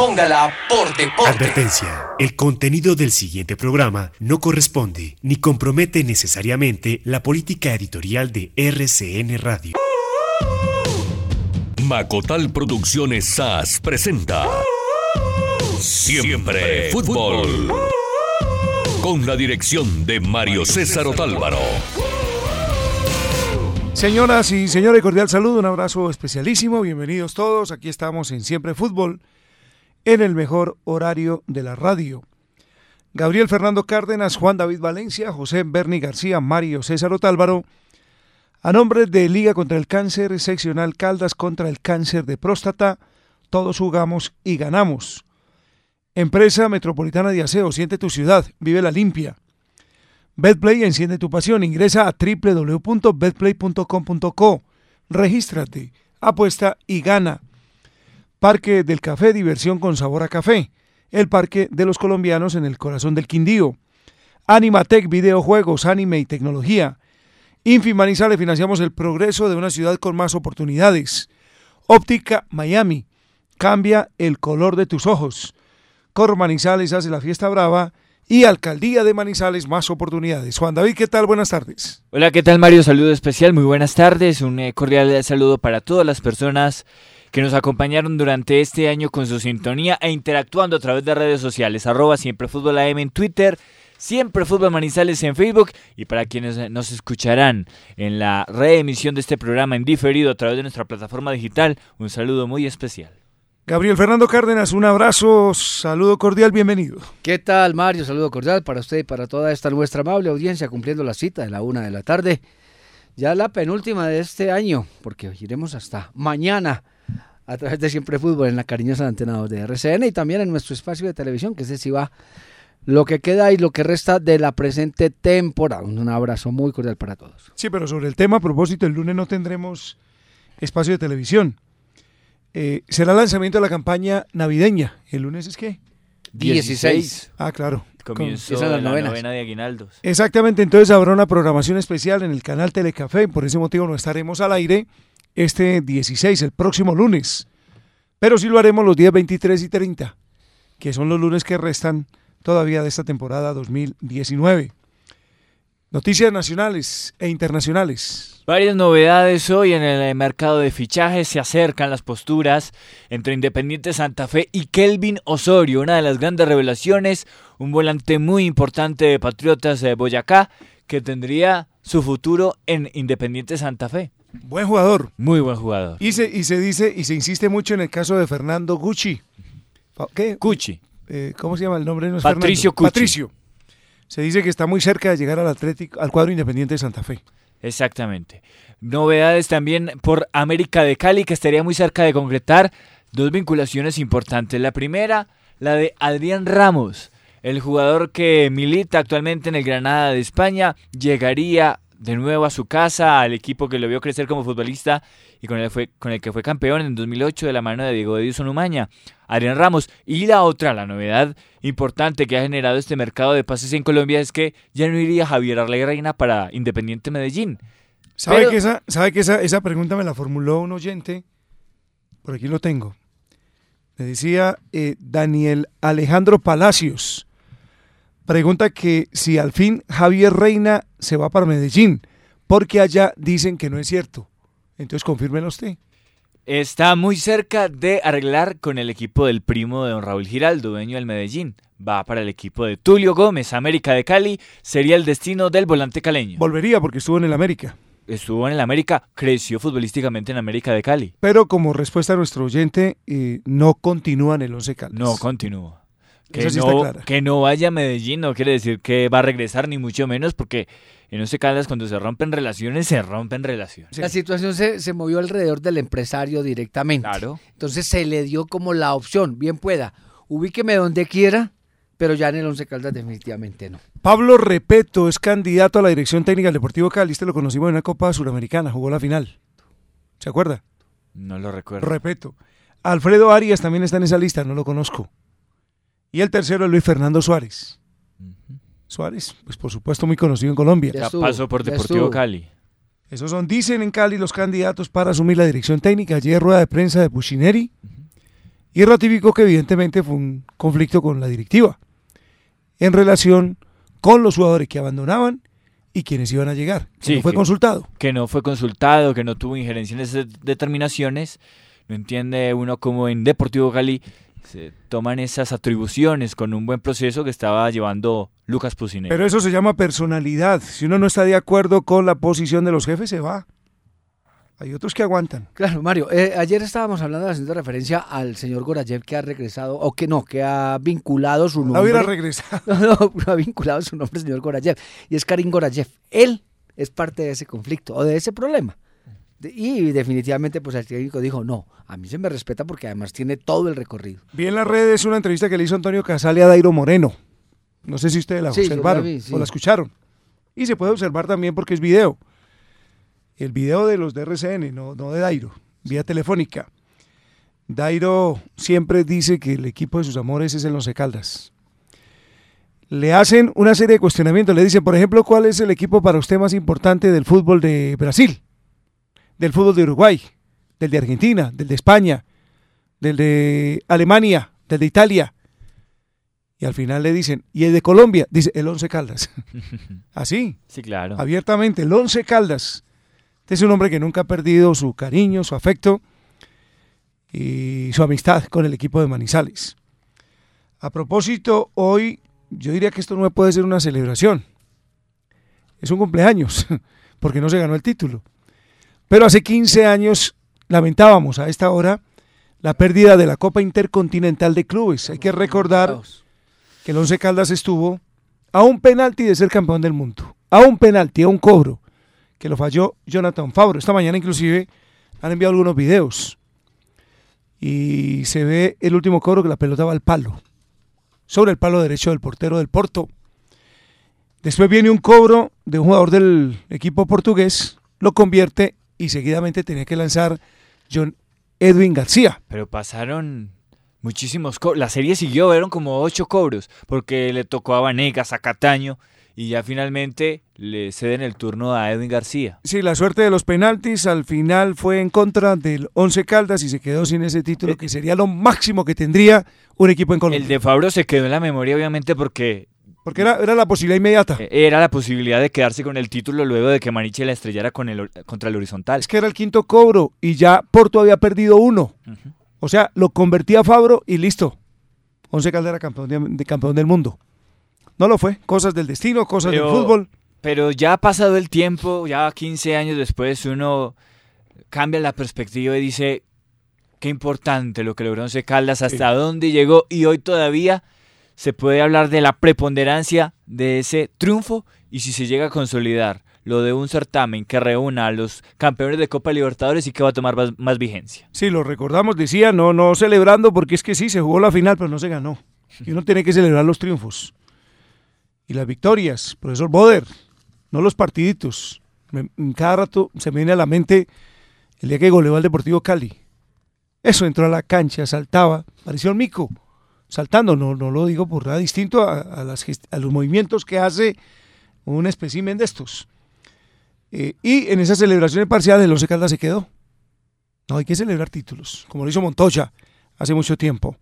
póngala por deporte. Advertencia. El contenido del siguiente programa no corresponde ni compromete necesariamente la política editorial de RCN Radio. Macotal Producciones SAS presenta Siempre Fútbol con la dirección de Mario César Otálvaro. Señoras y señores, cordial saludo, un abrazo especialísimo, bienvenidos todos, aquí estamos en Siempre Fútbol, en el mejor horario de la radio. Gabriel Fernando Cárdenas, Juan David Valencia, José Berni García, Mario César Otálvaro, a nombre de Liga contra el Cáncer, seccional Caldas contra el cáncer de próstata, todos jugamos y ganamos. Empresa Metropolitana de Aseo, siente tu ciudad, vive la limpia. Betplay enciende tu pasión. Ingresa a www.betplay.com.co. Regístrate, apuesta y gana. Parque del Café, diversión con sabor a café. El Parque de los Colombianos en el corazón del Quindío. Animatec, videojuegos, anime y tecnología. Infimanizal le financiamos el progreso de una ciudad con más oportunidades. Óptica Miami. Cambia el color de tus ojos. Cor Manizales hace la fiesta brava y Alcaldía de Manizales más oportunidades. Juan David, ¿qué tal? Buenas tardes. Hola, ¿qué tal Mario? Saludo especial, muy buenas tardes. Un eh, cordial saludo para todas las personas que nos acompañaron durante este año con su sintonía e interactuando a través de redes sociales. Arroba siempre fútbol AM en Twitter. Siempre Fútbol Manizales en Facebook y para quienes nos escucharán en la reemisión de este programa en diferido a través de nuestra plataforma digital, un saludo muy especial. Gabriel Fernando Cárdenas, un abrazo, saludo cordial, bienvenido. ¿Qué tal, Mario? Saludo cordial para usted y para toda esta nuestra amable audiencia cumpliendo la cita de la una de la tarde. Ya la penúltima de este año, porque iremos hasta mañana a través de Siempre Fútbol en la cariñosa antena de RCN y también en nuestro espacio de televisión, que es si va lo que queda y lo que resta de la presente temporada. Un abrazo muy cordial para todos. Sí, pero sobre el tema, a propósito, el lunes no tendremos espacio de televisión. Eh, será el lanzamiento de la campaña navideña. ¿El lunes es qué? 16. Ah, claro. Comienzo Esa es la novena de Aguinaldos. Exactamente, entonces habrá una programación especial en el canal Telecafé, por ese motivo no estaremos al aire este 16, el próximo lunes. Pero sí lo haremos los días 23 y 30, que son los lunes que restan todavía de esta temporada 2019. Noticias nacionales e internacionales. Varias novedades hoy en el mercado de fichajes. Se acercan las posturas entre Independiente Santa Fe y Kelvin Osorio, una de las grandes revelaciones, un volante muy importante de Patriotas de Boyacá que tendría su futuro en Independiente Santa Fe. Buen jugador. Muy buen jugador. Y se, y se dice y se insiste mucho en el caso de Fernando Gucci. ¿Qué? Cuchi. Eh, ¿Cómo se llama el nombre? No es Patricio. Cucci. Patricio. Se dice que está muy cerca de llegar al Atlético, al cuadro independiente de Santa Fe. Exactamente. Novedades también por América de Cali, que estaría muy cerca de concretar dos vinculaciones importantes. La primera, la de Adrián Ramos, el jugador que milita actualmente en el Granada de España, llegaría de nuevo a su casa, al equipo que lo vio crecer como futbolista y con el, fue, con el que fue campeón en 2008 de la mano de Diego Edison Umaña, Adrián Ramos. Y la otra, la novedad importante que ha generado este mercado de pases en Colombia es que ya no iría Javier Arley Reina para Independiente Medellín. ¿Sabe Pero- que, esa, sabe que esa, esa pregunta me la formuló un oyente? Por aquí lo tengo. Me decía eh, Daniel Alejandro Palacios. Pregunta que si al fin Javier Reina se va para Medellín, porque allá dicen que no es cierto. Entonces confírmelo usted. Está muy cerca de arreglar con el equipo del primo de don Raúl Giraldo, dueño del Medellín. Va para el equipo de Tulio Gómez, América de Cali. Sería el destino del volante caleño. Volvería porque estuvo en el América. Estuvo en el América, creció futbolísticamente en América de Cali. Pero como respuesta a nuestro oyente, eh, no continúa en el Once Caldas. No continúa. Que, Esa sí está no, que no vaya a Medellín no quiere decir que va a regresar, ni mucho menos, porque en Once Caldas cuando se rompen relaciones, se rompen relaciones. La situación se, se movió alrededor del empresario directamente. Claro. Entonces se le dio como la opción, bien pueda, ubíqueme donde quiera, pero ya en el Once Caldas definitivamente no. Pablo Repeto es candidato a la dirección técnica del Deportivo Cali. Este lo conocimos en una Copa Suramericana, jugó la final. ¿Se acuerda? No lo recuerdo. Repeto. Alfredo Arias también está en esa lista, no lo conozco. Y el tercero es Luis Fernando Suárez. Suárez, pues por supuesto muy conocido en Colombia. Ya pasó por Deportivo estuvo. Cali. Esos son, dicen en Cali, los candidatos para asumir la dirección técnica. Ayer rueda de prensa de Puccineri y ratificó que evidentemente fue un conflicto con la directiva en relación con los jugadores que abandonaban y quienes iban a llegar. Que Sí, no fue que- consultado. Que no fue consultado, que no tuvo injerencia en esas determinaciones. No entiende uno cómo en Deportivo Cali se toman esas atribuciones con un buen proceso que estaba llevando Lucas Pusineri. Pero eso se llama personalidad. Si uno no está de acuerdo con la posición de los jefes, se va. Hay otros que aguantan. Claro, Mario, eh, ayer estábamos hablando, haciendo referencia al señor Gorayev que ha regresado, o que no, que ha vinculado su La nombre. hubiera regresado. No, no, ha vinculado su nombre, señor Gorayev, y es Karim Gorayev. Él es parte de ese conflicto o de ese problema. Y definitivamente, pues el técnico dijo, no, a mí se me respeta porque además tiene todo el recorrido. Vi en las redes una entrevista que le hizo Antonio Casale a Dairo Moreno. No sé si ustedes la Sí, yo la observaron vi, sí. o la escucharon. Y se puede observar también porque es video. El video de los de RCN, no, no de Dairo, vía telefónica. Dairo siempre dice que el equipo de sus amores es el Once Caldas. Le hacen una serie de cuestionamientos. Le dicen, por ejemplo, ¿cuál es el equipo para usted más importante del fútbol de Brasil? Del fútbol de Uruguay, del de Argentina, del de España, del de Alemania, del de Italia. Y al final le dicen, ¿y el de Colombia? Dice, el Once Caldas. Así, Sí, claro. abiertamente, el Once Caldas. Este es un hombre que nunca ha perdido su cariño, su afecto y su amistad con el equipo de Manizales. A propósito, hoy yo diría que esto no puede ser una celebración. Es un cumpleaños, porque no se ganó el título. Pero hace 15 años lamentábamos a esta hora la pérdida de la Copa Intercontinental de Clubes. Hay que recordar que el Once Caldas estuvo a un penalti de ser campeón del mundo. A un penalti, a un cobro, que lo falló Jonathan Fabro. Esta mañana inclusive han enviado algunos videos y se ve el último cobro que la pelota va al palo, sobre el palo derecho del portero del Porto. Después viene un cobro de un jugador del equipo portugués, lo convierte y seguidamente tenía que lanzar John Edwin García. Pero pasaron muchísimos cobros. La serie siguió, fueron como ocho cobros, porque le tocó a Vanegas, a Cataño, y ya finalmente le ceden el turno a Edwin García. Sí, la suerte de los penaltis al final fue en contra del Once Caldas y se quedó sin ese título que sería lo máximo que tendría un equipo en Colombia. El de Fabro se quedó en la memoria, obviamente, porque Porque era, era la posibilidad inmediata. eh, era la posibilidad de quedarse con el título luego de que Maniche la estrellara con el, contra el horizontal. Es que era el quinto cobro y ya Porto había perdido uno. O sea, lo convertía a Fabro y listo. Once Caldas era campeón, de, de campeón del mundo. No lo fue. Cosas del destino, cosas Pero- del fútbol. Pero ya ha pasado el tiempo, ya 15 años después, uno cambia la perspectiva y dice, qué importante lo que logró Once Caldas, hasta dónde llegó, y hoy todavía se puede hablar de la preponderancia de ese triunfo y si se llega a consolidar lo de un certamen que reúna a los campeones de Copa Libertadores y que va a tomar más, más vigencia. Sí, lo recordamos, decía, no, no celebrando porque es que sí, se jugó la final, pero no se ganó. Y uno tiene que celebrar los triunfos. Y las victorias, profesor Boder, no los partiditos. Me- cada rato se me viene a la mente el día que goleó al Deportivo Cali. Eso entró a la cancha, saltaba, pareció el mico, saltando, no, no lo digo por nada distinto a, a las gest- a los movimientos que hace un espécimen de estos. Eh, y en esas celebraciones parciales el Once Caldas se quedó. No, hay que celebrar títulos, como lo hizo Montoya hace mucho tiempo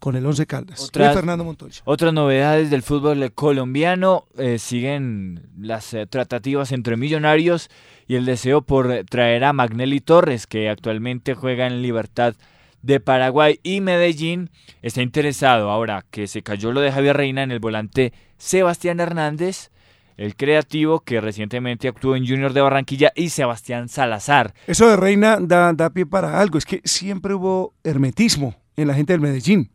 con el Once Caldas. Otras- Fernando Montoya. Otras novedades del fútbol colombiano eh, siguen las eh, tratativas entre Millonarios y el deseo por traer a Magnelli Torres, que actualmente juega en Libertad de Paraguay y Medellín está interesado ahora que se cayó lo de Javier Reina en el volante Sebastián Hernández, el creativo que recientemente actuó en Junior de Barranquilla y Sebastián Salazar. Eso de Reina da, da pie para algo. Es que siempre hubo hermetismo en la gente del Medellín.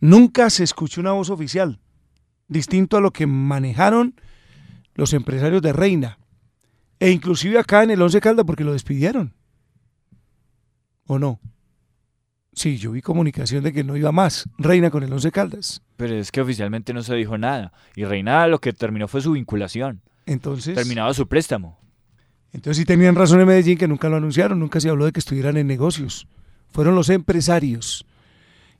Nunca se escuchó una voz oficial, distinto a lo que manejaron los empresarios de Reina. E inclusive acá en el Once Caldas porque lo despidieron. ¿O no? Sí, yo vi comunicación de que no iba más Reina con el Once Caldas. Pero es que oficialmente no se dijo nada. Y Reina lo que terminó fue su vinculación. Entonces, Terminaba su préstamo. entonces sí tenían razón en Medellín que nunca lo anunciaron, nunca se habló de que estuvieran en negocios. Fueron los empresarios.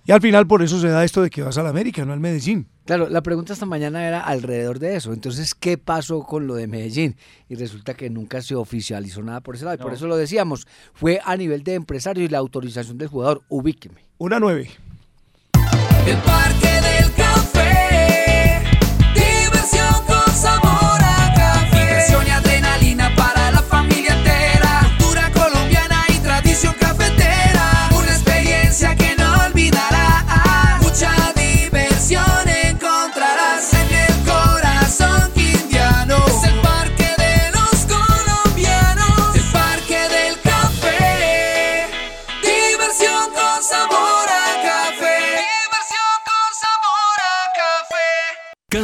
Y al final por eso se da esto de que vas al América, no al Medellín. Claro, la pregunta esta mañana era alrededor de eso. Entonces, ¿qué pasó con lo de Medellín? Y resulta que nunca se oficializó nada por ese lado. Y por eso lo decíamos. Fue a nivel de empresario y la autorización del jugador. Ubíqueme. Una nueve. El Parque del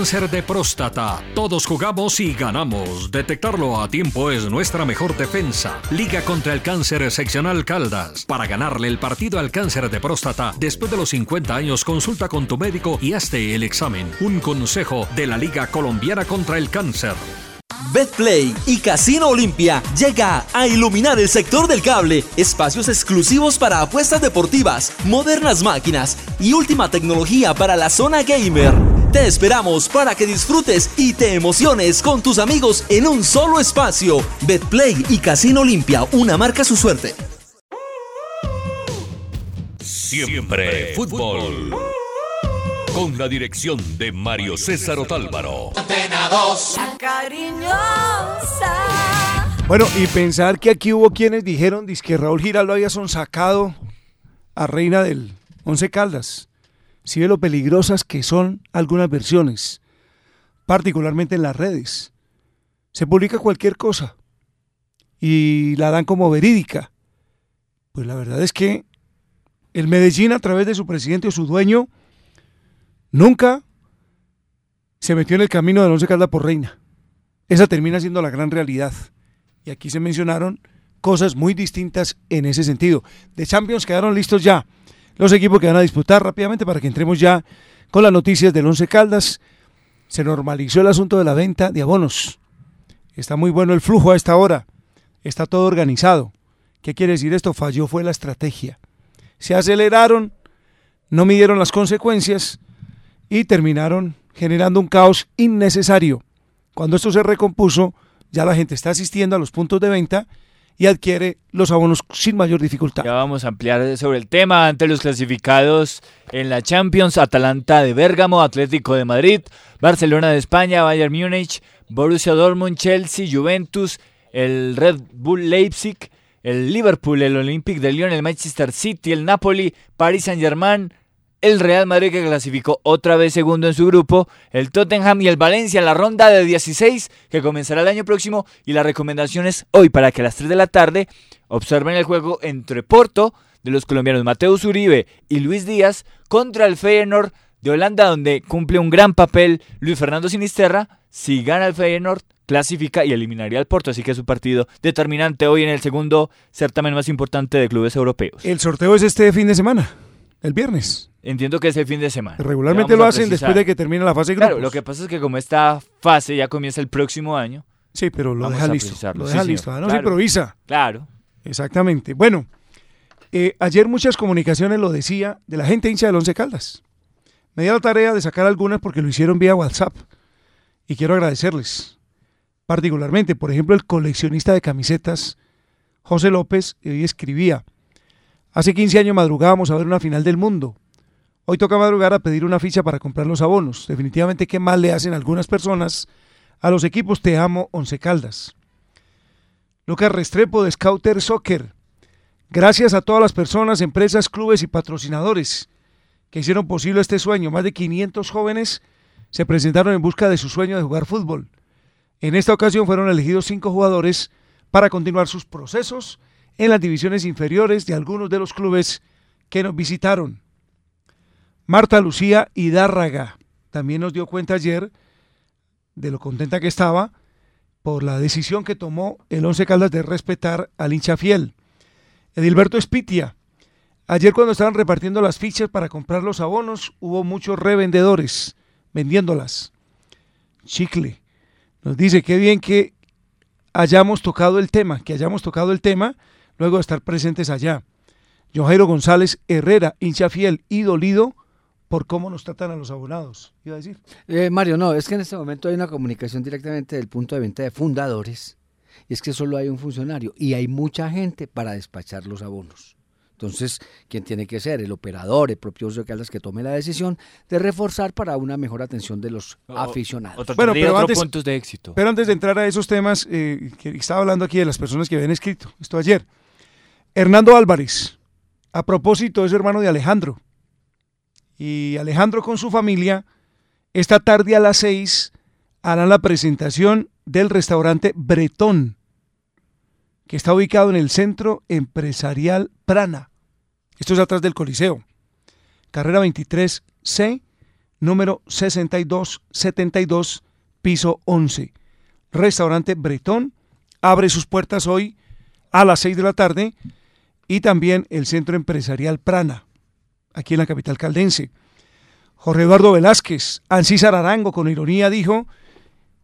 Cáncer de próstata. Todos jugamos y ganamos. Detectarlo a tiempo es nuestra mejor defensa. Liga contra el cáncer seccional Caldas. Para ganarle el partido al cáncer de próstata, después de los 50 años, consulta con tu médico y hazte el examen. Un consejo de la Liga Colombiana contra el Cáncer. Betplay y Casino Olimpia llega a iluminar el sector del cable, espacios exclusivos para apuestas deportivas, modernas máquinas y última tecnología para la zona gamer. Te esperamos para que disfrutes y te emociones con tus amigos en un solo espacio. Betplay y Casino Olimpia, una marca su suerte. Siempre fútbol. Con la dirección de Mario César Otálvaro. La cariñosa. Bueno, y pensar que aquí hubo quienes dijeron que Raúl Giraldo había sonsacado a Reina del Once Caldas. Si ve lo peligrosas que son algunas versiones, particularmente en las redes. Se publica cualquier cosa y la dan como verídica. Pues la verdad es que el Medellín, a través de su presidente o su dueño, nunca se metió en el camino del Once Caldas por Reina. Esa termina siendo la gran realidad. Y aquí se mencionaron cosas muy distintas en ese sentido. De Champions quedaron listos ya los equipos que van a disputar rápidamente para que entremos ya con las noticias del Once Caldas. Se normalizó el asunto de la venta de abonos. Está muy bueno el flujo a esta hora. Está todo organizado. ¿Qué quiere decir esto? Falló fue la estrategia. Se aceleraron, no midieron las consecuencias y terminaron generando un caos innecesario. Cuando esto se recompuso, ya la gente está asistiendo a los puntos de venta y adquiere los abonos sin mayor dificultad. Ya vamos a ampliar sobre el tema ante los clasificados en la Champions, Atalanta de Bérgamo, Atlético de Madrid, Barcelona de España, Bayern Múnich, Borussia Dortmund, Chelsea, Juventus, el Red Bull Leipzig, el Liverpool, el Olympique de Lyon, el Manchester City, el Napoli, Paris Saint-Germain, el Real Madrid que clasificó otra vez segundo en su grupo, el Tottenham y el Valencia en la ronda de 16 que comenzará el año próximo y la recomendación es hoy para que a las 3 de la tarde observen el juego entre Porto de los colombianos Mateus Uribe y Luis Díaz contra el Feyenoord de Holanda donde cumple un gran papel Luis Fernando Sinisterra, si gana el Feyenoord clasifica y eliminaría al Porto, así que es un partido determinante hoy en el segundo certamen más importante de clubes europeos. El sorteo es este fin de semana, el viernes. Entiendo que es el fin de semana. Regularmente lo hacen después de que termina la fase de grupos. Claro, lo que pasa es que como esta fase ya comienza el próximo año. Sí, pero lo deja listo. Lo sí, deja listo. ah, no se Claro. improvisa. Claro. Exactamente. Bueno, eh, ayer muchas comunicaciones lo decía de la gente hincha del Once Caldas. Me di la tarea de sacar algunas porque lo hicieron vía WhatsApp. Y quiero agradecerles. Particularmente, por ejemplo, el coleccionista de camisetas, José López, hoy escribía. Hace 15 años madrugábamos a ver una final del mundo. Hoy toca madrugar a pedir una ficha para comprar los abonos. Definitivamente, qué mal le hacen algunas personas a los equipos Te Amo Once Caldas. Lucas Restrepo de Scouter Soccer. Gracias a todas las personas, empresas, clubes y patrocinadores que hicieron posible este sueño. Más de 500 jóvenes se presentaron en busca de su sueño de jugar fútbol. En esta ocasión fueron elegidos cinco jugadores para continuar sus procesos en las divisiones inferiores de algunos de los clubes que nos visitaron. Marta Lucía Hidárraga también nos dio cuenta ayer de lo contenta que estaba por la decisión que tomó el Once Caldas de respetar al hincha fiel. Edilberto Espitia, ayer cuando estaban repartiendo las fichas para comprar los abonos, hubo muchos revendedores vendiéndolas. Chicle nos dice qué bien que hayamos tocado el tema, que hayamos tocado el tema luego de estar presentes allá. John Jairo González Herrera, hincha fiel y dolido por cómo nos tratan a los abonados. Iba a decir. Eh, Mario, no, es que en este momento hay una comunicación directamente del punto de venta de fundadores. Y es que solo hay un funcionario y hay mucha gente para despachar los abonos. Entonces, ¿quién tiene que ser? El operador, el propio usuario Caldas que tome la decisión de reforzar para una mejor atención de los O- aficionados. Otro, Bueno, bueno, pero antes- puntos de éxito. Pero antes de entrar a esos temas, eh, que estaba hablando aquí de las personas que habían escrito esto ayer. Hernando Álvarez, a propósito, es hermano de Alejandro. Y Alejandro con su familia, esta tarde a las seis, harán la presentación del restaurante Bretón, que está ubicado en el Centro Empresarial Prana. Esto es atrás del Coliseo. Carrera 23C, número 6272, piso 11. Restaurante Bretón abre sus puertas hoy a las 6 de la tarde y también el Centro Empresarial Prana, aquí en la capital caldense. Jorge Eduardo Velázquez, Ancísar Arango con ironía dijo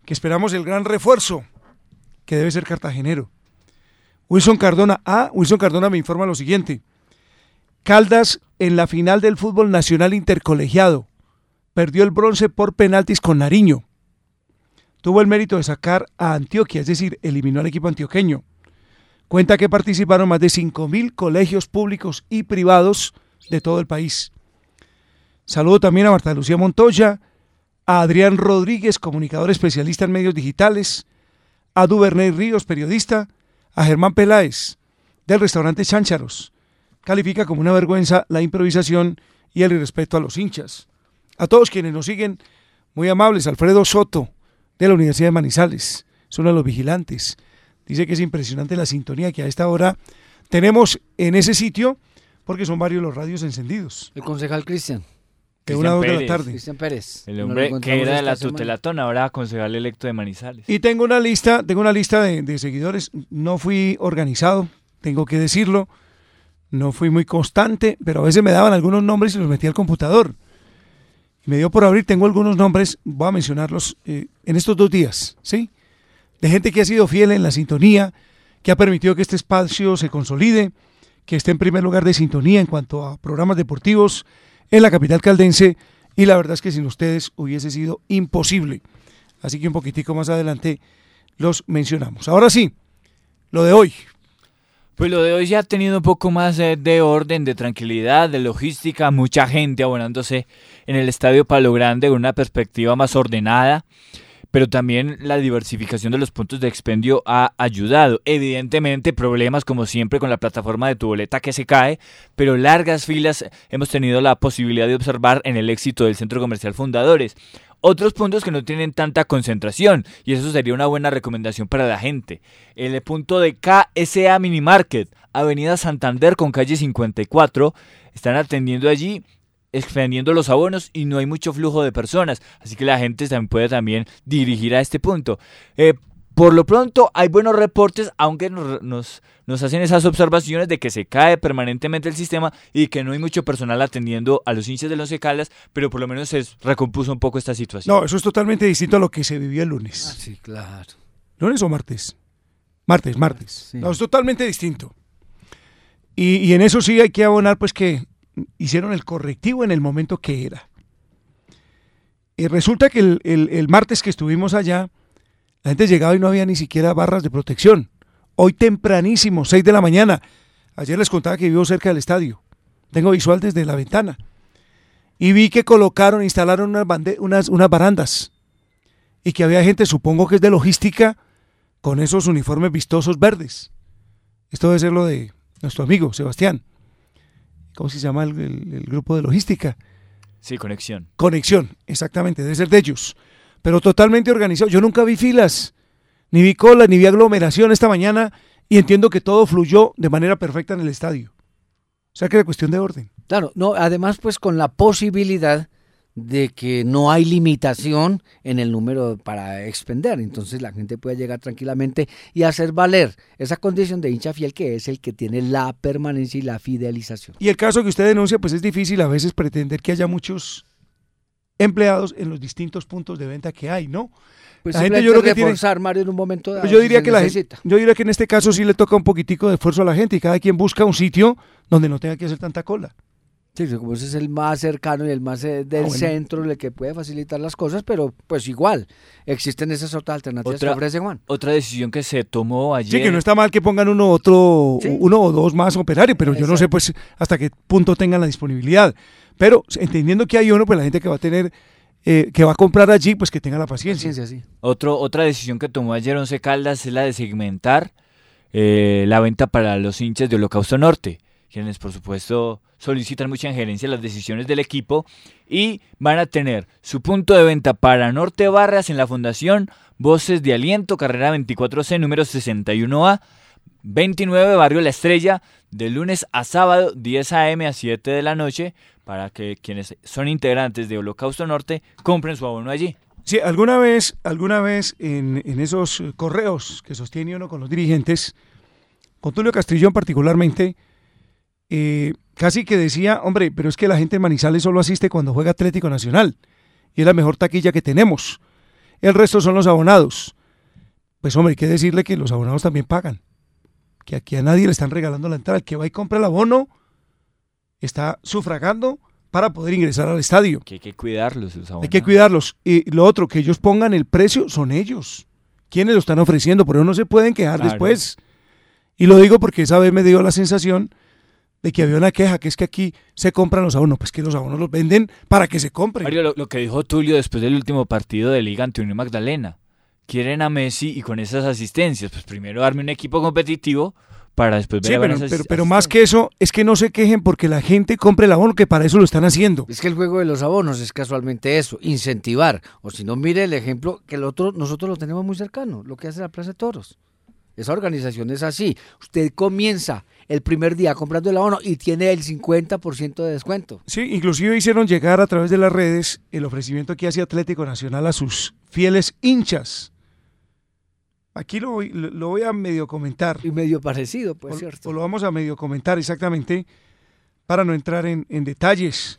que esperamos el gran refuerzo, que debe ser cartagenero. Wilson Cardona, ah, Wilson Cardona me informa lo siguiente. Caldas en la final del fútbol nacional intercolegiado. Perdió el bronce por penaltis con Nariño. Tuvo el mérito de sacar a Antioquia, es decir, eliminó al equipo antioqueño. Cuenta que participaron más de 5.000 colegios públicos y privados de todo el país. Saludo también a Marta Lucía Montoya, a Adrián Rodríguez, comunicador especialista en medios digitales, a Duvernay Ríos, periodista, a Germán Peláez, del restaurante Cháncharos. Califica como una vergüenza la improvisación y el irrespeto a los hinchas. A todos quienes nos siguen, muy amables, Alfredo Soto, de la Universidad de Manizales, es uno de los vigilantes. Dice que es impresionante la sintonía que a esta hora tenemos en ese sitio, porque son varios los radios encendidos. El concejal Cristian, De una a de la tarde. Cristian Pérez. El hombre que encontramos era de la tutelatón, ahora concejal electo de Manizales. Y tengo una lista, tengo una lista de, de seguidores. No fui organizado, tengo que decirlo. No fui muy constante, pero a veces me daban algunos nombres y los metí al computador. Y me dio por abrir, tengo algunos nombres, voy a mencionarlos eh, en estos dos días, ¿sí? De gente que ha sido fiel en la sintonía, que ha permitido que este espacio se consolide, que esté en primer lugar de sintonía en cuanto a programas deportivos en la capital caldense. Y la verdad es que sin ustedes hubiese sido imposible. Así que un poquitico más adelante los mencionamos. Ahora sí, lo de hoy. Pues lo de hoy ya ha tenido un poco más eh, de orden, de tranquilidad, de logística, mucha gente abonándose en el Estadio Palo Grande con una perspectiva más ordenada, pero también la diversificación de los puntos de expendio ha ayudado. Evidentemente problemas como siempre con la plataforma de tu boleta que se cae, pero largas filas hemos tenido la posibilidad de observar en el éxito del Centro Comercial Fundadores. Otros puntos que no tienen tanta concentración y eso sería una buena recomendación para la gente. El punto de KSA Mini Market, Avenida Santander con calle 54, están atendiendo allí expendiendo los abonos y no hay mucho flujo de personas, así que la gente también puede también dirigir a este punto. Eh, por lo pronto hay buenos reportes, aunque nos, nos, nos, hacen esas observaciones de que se cae permanentemente el sistema y que no hay mucho personal atendiendo a los hinchas de los Caldas, pero por lo menos se recompuso un poco esta situación. No, eso es totalmente distinto a lo que se vivió el lunes. Ah, sí, claro. ¿Lunes o martes? Martes, martes. Sí. No, es totalmente distinto. Y, y, en eso sí hay que abonar, pues que hicieron el correctivo en el momento que era. Y resulta que el, el, el martes que estuvimos allá, la gente llegaba y no había ni siquiera barras de protección. Hoy tempranísimo, 6 de la mañana. Ayer les contaba que vivo cerca del estadio. Tengo visual desde la ventana. Y vi que colocaron, instalaron unas, unas, unas barandas. Y que había gente, supongo que es de logística, con esos uniformes vistosos verdes. Esto debe ser lo de nuestro amigo Sebastián. ¿Cómo se llama el, el, el grupo de logística? Sí, conexión. Conexión, exactamente, debe ser de ellos pero totalmente organizado. Yo nunca vi filas, ni vi cola, ni vi aglomeración esta mañana y entiendo que todo fluyó de manera perfecta en el estadio. O sea que era cuestión de orden. Claro, no, además pues con la posibilidad de que no hay limitación en el número para expender, entonces la gente puede llegar tranquilamente y hacer valer esa condición de hincha fiel que es el que tiene la permanencia y la fidelización. Y el caso que usted denuncia, pues es difícil a veces pretender que haya muchos empleados en los distintos puntos de venta que hay, ¿no? Pues La gente yo creo que tiene- Mario, en un momento dado. Pues yo diría que la gente, yo diría que en este caso sí le toca un poquitico de esfuerzo a la gente y cada quien busca un sitio donde no tenga que hacer tanta cola. Sí, sí, como ese es el más cercano y el más eh, del Ah, bueno. centro, el que puede facilitar las cosas, pero pues igual, existen esas otras alternativas Otra- que ofrece Juan. Otra decisión que se tomó ayer. Sí, que no está mal que pongan uno otro, Sí. uno o dos más operarios, pero yo no sé pues hasta qué punto tengan la disponibilidad. Pero entendiendo que hay uno, pues la gente que va a tener, eh, que va a comprar allí, pues que tenga la paciencia. Ciencia, sí. Otro, otra decisión que tomó ayer Once Caldas es la de segmentar eh, la venta para los hinchas de Holocausto Norte, quienes por supuesto solicitan mucha injerencia en las decisiones del equipo y van a tener su punto de venta para Norte Barras en la Fundación Voces de Aliento, carrera 24C, número 61A, 29, Barrio La Estrella, de lunes a sábado, 10 a.m. a 7 de la noche, para que quienes son integrantes de Holocausto Norte compren su abono allí. Sí, alguna vez, alguna vez en, en esos correos que sostiene uno con los dirigentes, con Tulio Castrillón particularmente, eh, casi que decía, hombre, pero es que la gente de Manizales solo asiste cuando juega Atlético Nacional y es la mejor taquilla que tenemos. El resto son los abonados. Pues hombre, hay que decirle que los abonados también pagan. Que aquí a nadie le están regalando la entrada. El que va y compra el abono está sufragando para poder ingresar al estadio. Que hay que cuidarlos. los Hay abonados. que cuidarlos. Y lo otro, que ellos pongan el precio, son ellos. Quienes lo están ofreciendo, pero no se pueden quejar Claro. después. Y lo digo porque esa vez me dio la sensación de que había una queja, que es que aquí se compran los abonos. Pues que los abonos los venden para que se compren. Mario, lo, lo que dijo Tulio después del último partido de Liga ante Unión Magdalena. Quieren a Messi y con esas asistencias, pues primero darme un equipo competitivo para después ver Sí, a pero, pero, pero más que eso, es que no se quejen porque la gente compre el abono, que para eso lo están haciendo. Es que el juego de los abonos es casualmente eso, incentivar. O si no, mire el ejemplo que el otro, nosotros lo tenemos muy cercano, lo que hace la Plaza de Toros. Esa organización es así. Usted comienza el primer día comprando el abono y tiene el 50% de descuento. Sí, inclusive hicieron llegar a través de las redes el ofrecimiento que hace Atlético Nacional a sus fieles hinchas. Aquí lo, voy- lo- lo voy a medio comentar. Y medio parecido, pues o, cierto. o lo vamos a medio comentar exactamente para no entrar en, en detalles.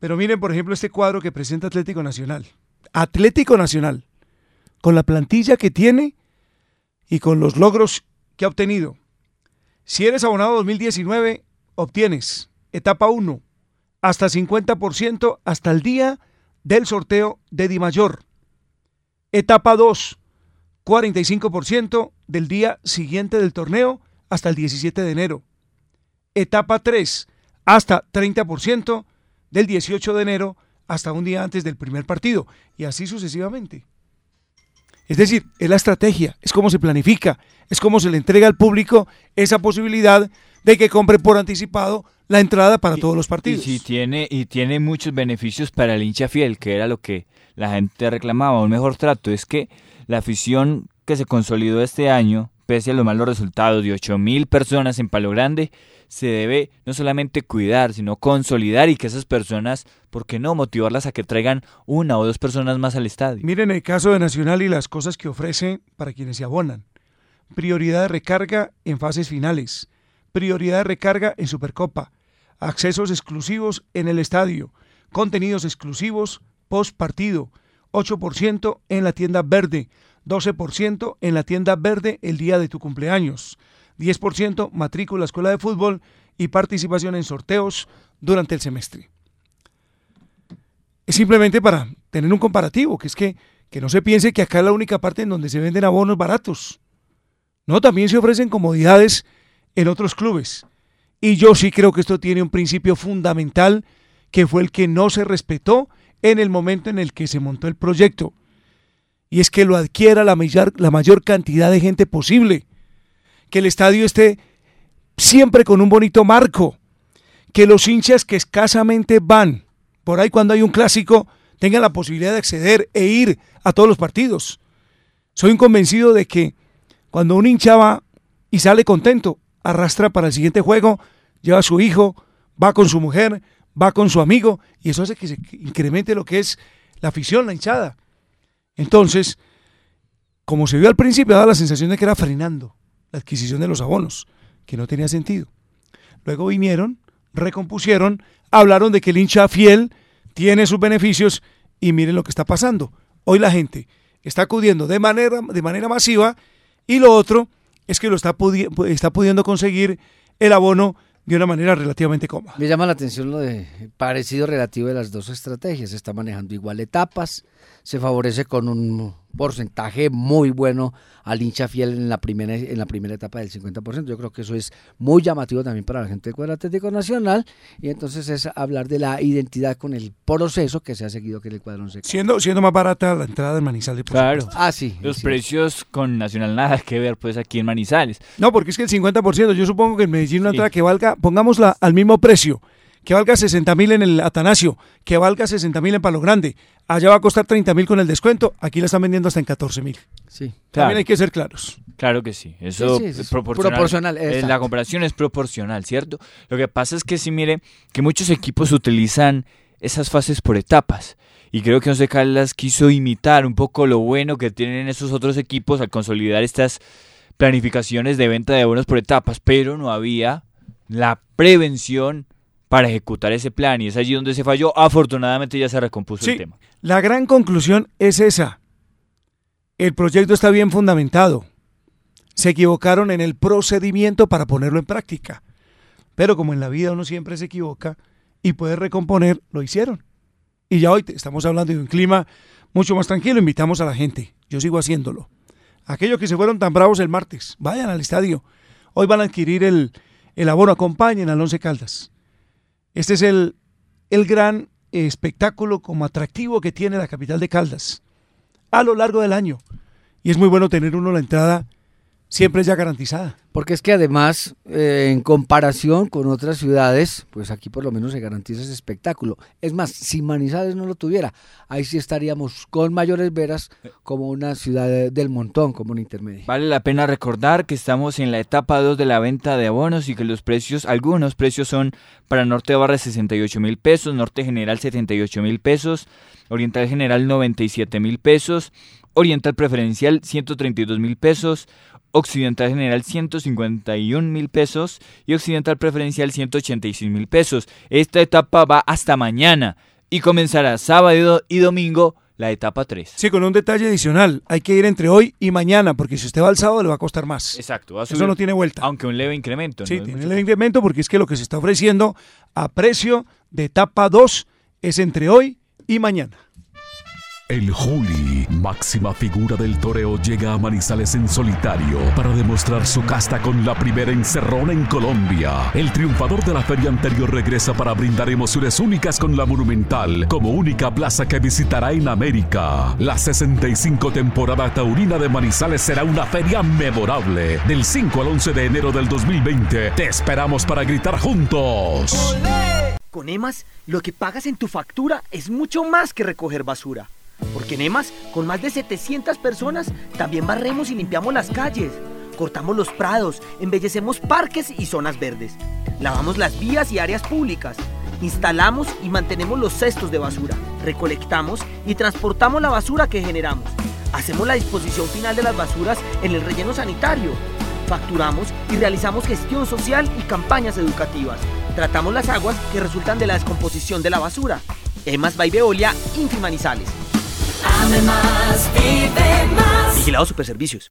Pero miren, por ejemplo, este cuadro que presenta Atlético Nacional. Atlético Nacional, con la plantilla que tiene y con los logros que ha obtenido. Si eres abonado 2019, obtienes etapa 1, hasta 50% hasta el día del sorteo de Di Mayor. Etapa 2, 45% del día siguiente del torneo hasta el 17 de enero. Etapa 3, hasta 30% del 18 de enero hasta un día antes del primer partido. Y así sucesivamente. Es decir, es la estrategia, es cómo se planifica, es cómo se le entrega al público esa posibilidad de que compre por anticipado la entrada para todos los Y partidos. sí tiene, y tiene muchos beneficios para el hincha fiel, que era lo que la gente reclamaba, un mejor trato. Es que la afición que se consolidó este año, pese a los malos resultados de 8 mil personas en Palo Grande, se debe no solamente cuidar, sino consolidar y que esas personas, ¿por qué no motivarlas a que traigan una o dos personas más al estadio? Miren el caso de Nacional y las cosas que ofrece para quienes se abonan. Prioridad de recarga en fases finales. Prioridad de recarga en Supercopa. Accesos exclusivos en el estadio. Contenidos exclusivos post partido. 8% en la tienda verde. 12% en la tienda verde el día de tu cumpleaños. 10% matrícula escuela de fútbol y participación en sorteos durante el semestre es simplemente para tener un comparativo, que es que, que no se piense que acá es la única parte en donde se venden abonos baratos. No, también se ofrecen comodidades en otros clubes. Y yo sí creo que esto tiene un principio fundamental, que fue el que no se respetó en el momento en el que se montó el proyecto. Y es que lo adquiera la mayor, la mayor cantidad de gente posible. Que el estadio esté siempre con un bonito marco. Que los hinchas que escasamente van por ahí cuando hay un clásico tengan la posibilidad de acceder e ir a todos los partidos. Soy un convencido de que cuando un hincha va y sale contento, arrastra para el siguiente juego, lleva a su hijo, va con su mujer, va con su amigo, y eso hace que se incremente lo que es la afición, la hinchada. Entonces, como se vio al principio, daba la sensación de que era frenando la adquisición de los abonos, que no tenía sentido. Luego vinieron, recompusieron, hablaron de que el hincha fiel tiene sus beneficios y miren lo que está pasando. Hoy la gente está acudiendo de manera, de manera masiva y lo otro es que lo está, está pudiendo conseguir el abono de una manera relativamente cómoda. Me llama la atención lo de parecido relativo de las dos estrategias. Se está manejando igual etapas, se favorece con un porcentaje muy bueno al hincha fiel en la primera, en la primera etapa del 50%. Yo creo que eso es muy llamativo también para la gente del cuadro atlético nacional y entonces es hablar de la identidad con el proceso que se ha seguido que el cuadro se siendo siendo más barata la entrada de Manizales. claro. Ah, sí. Los precios con Nacional nada que ver pues aquí en Manizales. No, porque es que el 50%, yo supongo que en Medellín una entrada que valga, pongámosla al mismo precio que valga 60 mil en el Atanasio, que valga 60 mil en Palo Grande. Allá va a costar 30 mil con el descuento, aquí la están vendiendo hasta en 14 mil. Sí. También hay que ser claros. Claro que sí, eso es proporcional. Eh, la comparación es proporcional, ¿cierto? Lo que pasa es que si mire que muchos equipos utilizan esas fases por etapas. Y creo que José Caldas quiso imitar un poco lo bueno que tienen esos otros equipos al consolidar estas planificaciones de venta de bonos por etapas, pero no había la prevención para ejecutar ese plan y es allí donde se falló. Afortunadamente ya se recompuso el tema. La gran conclusión es esa. El proyecto está bien fundamentado. Se equivocaron en el procedimiento para ponerlo en práctica. Pero como en la vida uno siempre se equivoca y puede recomponer, lo hicieron. Y ya hoy estamos hablando de un clima mucho más tranquilo. Invitamos a la gente. Yo sigo haciéndolo. Aquellos que se fueron tan bravos el martes, vayan al estadio. Hoy van a adquirir el, el abono. Acompañen al Once Caldas. Este es el, el gran espectáculo como atractivo que tiene la capital de Caldas a lo largo del año. Y es muy bueno tener uno la entrada siempre ya garantizada. Porque es que además, eh, en comparación con otras ciudades, pues aquí por lo menos se garantiza ese espectáculo. Es más, si Manizales no lo tuviera, ahí sí estaríamos con mayores veras como una ciudad del montón, como un intermedio. Vale la pena recordar que estamos en la etapa 2 de la venta de abonos y que los precios, algunos precios son para Norte Barra 68 mil pesos, Norte General 78 mil pesos, Oriental General 97 mil pesos, Oriental Preferencial 132 mil pesos, Occidental General 151 mil pesos y Occidental Preferencial 186 mil pesos. Esta etapa va hasta mañana y comenzará sábado y domingo la etapa 3. Sí, con un detalle adicional, hay que ir entre hoy y mañana, porque si usted va al sábado le va a costar más. Exacto, eso no tiene vuelta. Aunque un leve incremento. Sí, tiene un leve incremento porque es que lo que se está ofreciendo a precio de etapa 2 es entre hoy y mañana. El Juli, máxima figura del toreo, llega a Manizales en solitario para demostrar su casta con la primera encerrona en Colombia. El triunfador de la feria anterior regresa para brindar emociones únicas con la Monumental como única plaza que visitará en América. La 65 temporada taurina de Manizales será una feria memorable. Del 5 al 11 de enero del 2020, te esperamos para gritar juntos. Con EMAS, lo que pagas en tu factura es mucho más que recoger basura. Porque en EMAS, con más de 700 personas, también barremos y limpiamos las calles. Cortamos los prados, embellecemos parques y zonas verdes. Lavamos las vías y áreas públicas. Instalamos y mantenemos los cestos de basura. Recolectamos y transportamos la basura que generamos. Hacemos la disposición final de las basuras en el relleno sanitario. Facturamos y realizamos gestión social y campañas educativas. Tratamos las aguas que resultan de la descomposición de la basura. EMAS Baibeolia Infimanizales. Además, vive más. Vigilado Superservicios.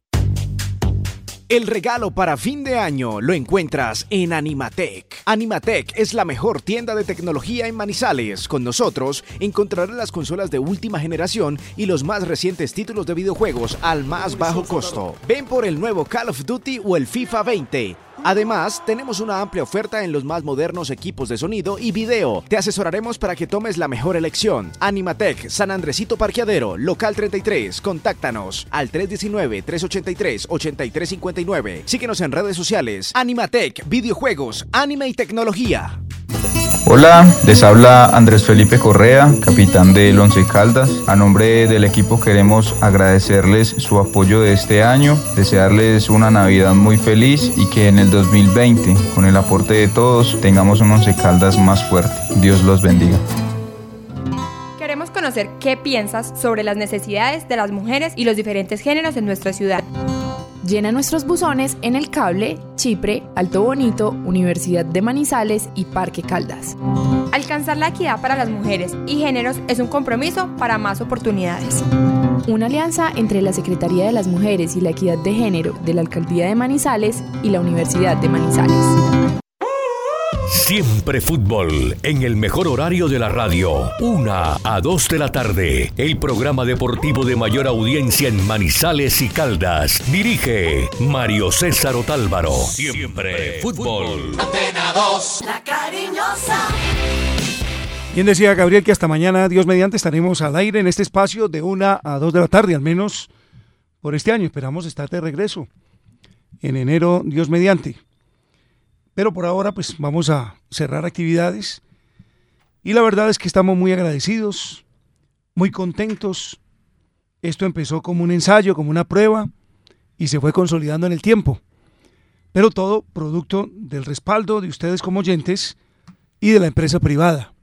El regalo para fin de año lo encuentras en Animatec. Animatec es la mejor tienda de tecnología en Manizales. Con nosotros encontrarás las consolas de última generación y los más recientes títulos de videojuegos al más bajo costo. Ven por el nuevo Call of Duty o el FIFA 20 Además, tenemos una amplia oferta en los más modernos equipos de sonido y video. Te asesoraremos para que tomes la mejor elección. Animatec, San Andresito Parqueadero, local 33. Contáctanos al 319-383-8359. Síguenos en redes sociales. Animatec, videojuegos, anime y tecnología. Hola, les habla Andrés Felipe Correa, capitán del Once Caldas. A nombre del equipo queremos agradecerles su apoyo de este año, desearles una Navidad muy feliz y que en el 2020, con el aporte de todos, tengamos un Once Caldas más fuerte. Dios los bendiga. Queremos conocer qué piensas sobre las necesidades de las mujeres y los diferentes géneros en nuestra ciudad. Llena nuestros buzones en El Cable, Chipre, Alto Bonito, Universidad de Manizales y Parque Caldas. Alcanzar la equidad para las mujeres y géneros es un compromiso para más oportunidades. Una alianza entre la Secretaría de las Mujeres y la Equidad de Género de la Alcaldía de Manizales y la Universidad de Manizales. Siempre fútbol, en el mejor horario de la radio, una a 2 de la tarde, el programa deportivo de mayor audiencia en Manizales y Caldas. Dirige Mario César Otálvaro. Siempre fútbol. Antena 2, la cariñosa. Bien decía Gabriel que hasta mañana, Dios mediante, estaremos al aire en este espacio de una a 2 de la tarde, al menos por este año. Esperamos estar de regreso en enero, Dios mediante. Pero por ahora pues vamos a cerrar actividades y la verdad es que estamos muy agradecidos, muy contentos. Esto empezó como un ensayo, como una prueba y se fue consolidando en el tiempo. Pero todo producto del respaldo de ustedes como oyentes y de la empresa privada.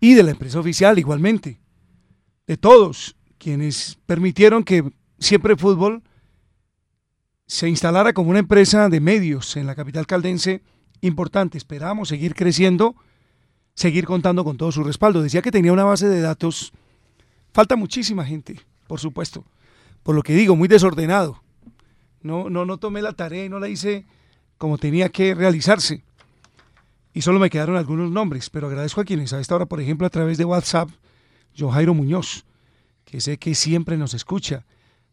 Y de la empresa oficial igualmente. De todos quienes permitieron que siempre fútbol se instalara como una empresa de medios en la capital caldense importante. Esperamos seguir creciendo, seguir contando con todo su respaldo. Decía que tenía una base de datos. Falta muchísima gente, por supuesto. Por lo que digo, muy desordenado. No, no, no tomé la tarea y no la hice como tenía que realizarse. Y solo me quedaron algunos nombres, pero agradezco a quienes a esta hora, por ejemplo, a través de WhatsApp, John Jairo Muñoz, que sé que siempre nos escucha.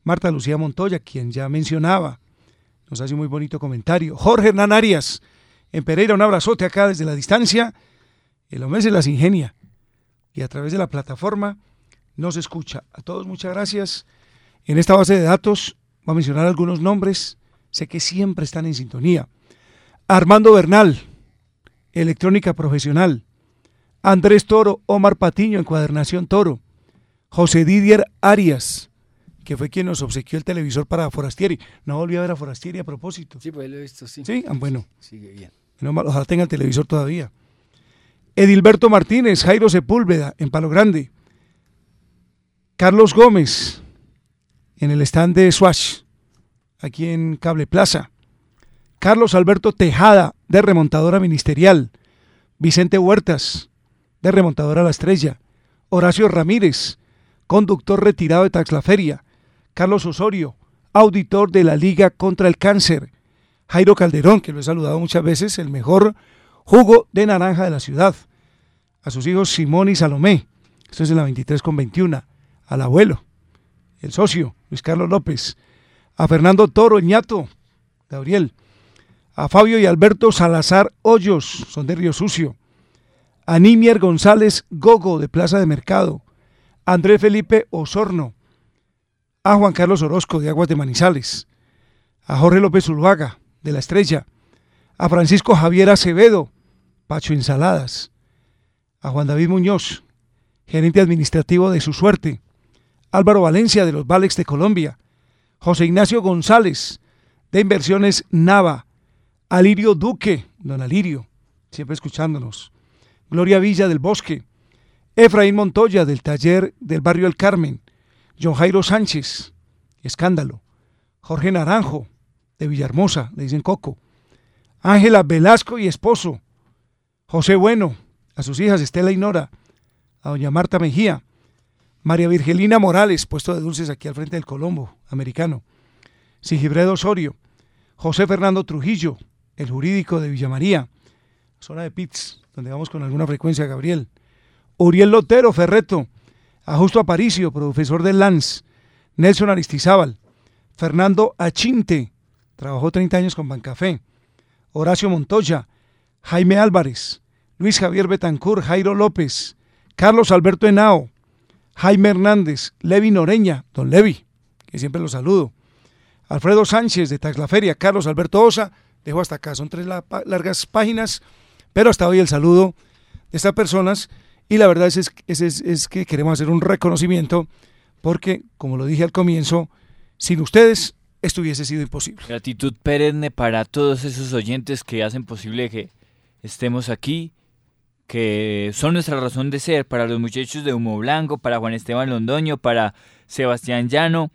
Marta Lucía Montoya, quien ya mencionaba, nos hace un muy bonito comentario. Jorge Hernán Arias, en Pereira, un abrazote acá desde la distancia. El hombre se las ingenia y a través de la plataforma nos escucha. A todos muchas gracias. En esta base de datos voy a mencionar algunos nombres. Sé que siempre están en sintonía. Armando Bernal, Electrónica Profesional. Andrés Toro, Omar Patiño, Encuadernación Toro. José Didier Arias, que fue quien nos obsequió el televisor para Forastieri. No volví a ver a Forastieri a propósito. Sí, pues lo he visto, sí. Sí, ah, bueno. Sigue bien. No, ojalá tenga el televisor todavía. Edilberto Martínez, Jairo Sepúlveda, en Palo Grande. Carlos Gómez, en el stand de Swash, aquí en Cable Plaza. Carlos Alberto Tejada, de Remontadora Ministerial. Vicente Huertas, de Remontadora La Estrella. Horacio Ramírez, conductor retirado de Taxlaferia. Carlos Osorio, auditor de la Liga contra el Cáncer. Jairo Calderón, que lo he saludado muchas veces, el mejor jugo de naranja de la ciudad. A sus hijos Simón y Salomé, esto es en la 23 con 21. Al abuelo, el socio, Luis Carlos López. A Fernando Toro, ñato, Gabriel. A Fabio y Alberto Salazar Hoyos, son de Río Sucio. A Nimier González Gogo, de Plaza de Mercado. Andrés Felipe Osorno a Juan Carlos Orozco de Aguas de Manizales, a Jorge López Zuluaga de La Estrella, a Francisco Javier Acevedo, Pacho Ensaladas, a Juan David Muñoz, gerente administrativo de Su Suerte, Álvaro Valencia de los Valex de Colombia, José Ignacio González de Inversiones Nava, Alirio Duque, don Alirio, siempre escuchándonos, Gloria Villa del Bosque, Efraín Montoya del taller del barrio El Carmen, John Jairo Sánchez, escándalo. Jorge Naranjo, de Villahermosa, le dicen Coco. Ángela Velasco y esposo. José Bueno, a sus hijas Estela y Nora. A doña Marta Mejía. María Virgelina Morales, puesto de dulces aquí al frente del Colombo, americano. Sigibredo Osorio. José Fernando Trujillo, el jurídico de Villamaría. Zona de Pitts, donde vamos con alguna frecuencia, Gabriel. Uriel Lotero Ferreto, a Justo Aparicio, profesor del LANS, Nelson Aristizábal, Fernando Achinte, trabajó 30 años con Bancafé, Horacio Montoya, Jaime Álvarez, Luis Javier Betancur, Jairo López, Carlos Alberto Henao, Jaime Hernández, Levi Noreña, don Levi, que siempre lo saludo, Alfredo Sánchez de Taxlaferia, Carlos Alberto Osa, dejo hasta acá, son tres largas páginas, pero hasta hoy el saludo de estas personas y la verdad es, es, que queremos hacer un reconocimiento porque, como lo dije al comienzo, sin ustedes esto hubiese sido imposible. Gratitud perenne para todos esos oyentes que hacen posible que estemos aquí, que son nuestra razón de ser, para los muchachos de Humo Blanco, para Juan Esteban Londoño, para Sebastián Llano,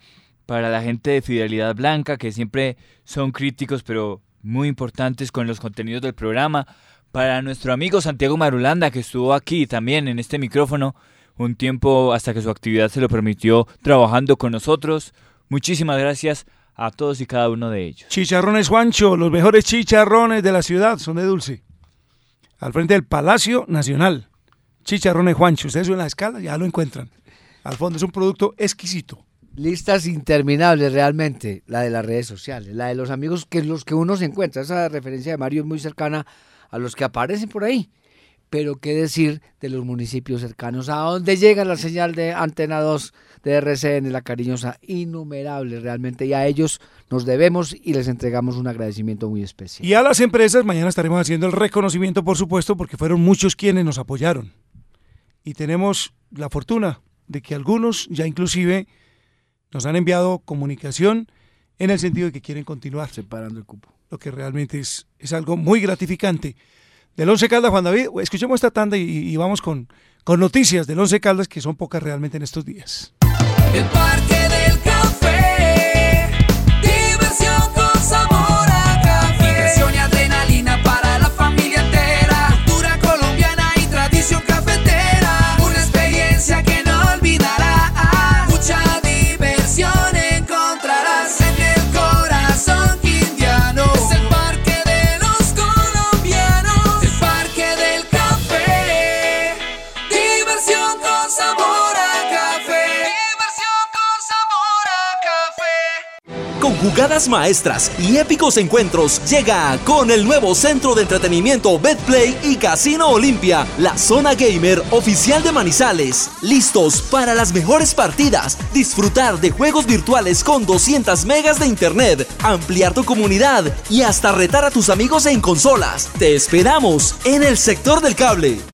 para la gente de Fidelidad Blanca, que siempre son críticos, pero muy importantes con los contenidos del programa. Para nuestro amigo Santiago Marulanda, que estuvo aquí también en este micrófono un tiempo hasta que su actividad se lo permitió trabajando con nosotros. Muchísimas gracias a todos y cada uno de ellos. Chicharrones Juancho, los mejores chicharrones de la ciudad son de Dulce. Al frente del Palacio Nacional. Chicharrones Juancho. Ustedes suben la escala, ya lo encuentran. Al fondo es un producto exquisito. Listas interminables realmente, la de las redes sociales, la de los amigos que los que uno se encuentra. Esa referencia de Mario es muy cercana a los que aparecen por ahí. Pero qué decir de los municipios cercanos, a donde llega la señal de Antena 2 de RCN, la cariñosa, innumerables realmente. Y a ellos nos debemos y les entregamos un agradecimiento muy especial. Y a las empresas, mañana estaremos haciendo el reconocimiento, por supuesto, porque fueron muchos quienes nos apoyaron. Y tenemos la fortuna de que algunos ya inclusive nos han enviado comunicación en el sentido de que quieren continuar. Separando el cupo. Lo que realmente es, es algo muy gratificante. Del Once Caldas, Juan David, escuchemos esta tanda y, vamos con, con noticias del Once Caldas, que son pocas realmente en estos días. El Parque del Café, jugadas maestras y épicos encuentros, llega con el nuevo centro de entretenimiento Betplay y Casino Olimpia, la zona gamer oficial de Manizales. Listos para las mejores partidas, disfrutar de juegos virtuales con 200 megas de internet, ampliar tu comunidad y hasta retar a tus amigos en consolas. Te esperamos en el sector del cable.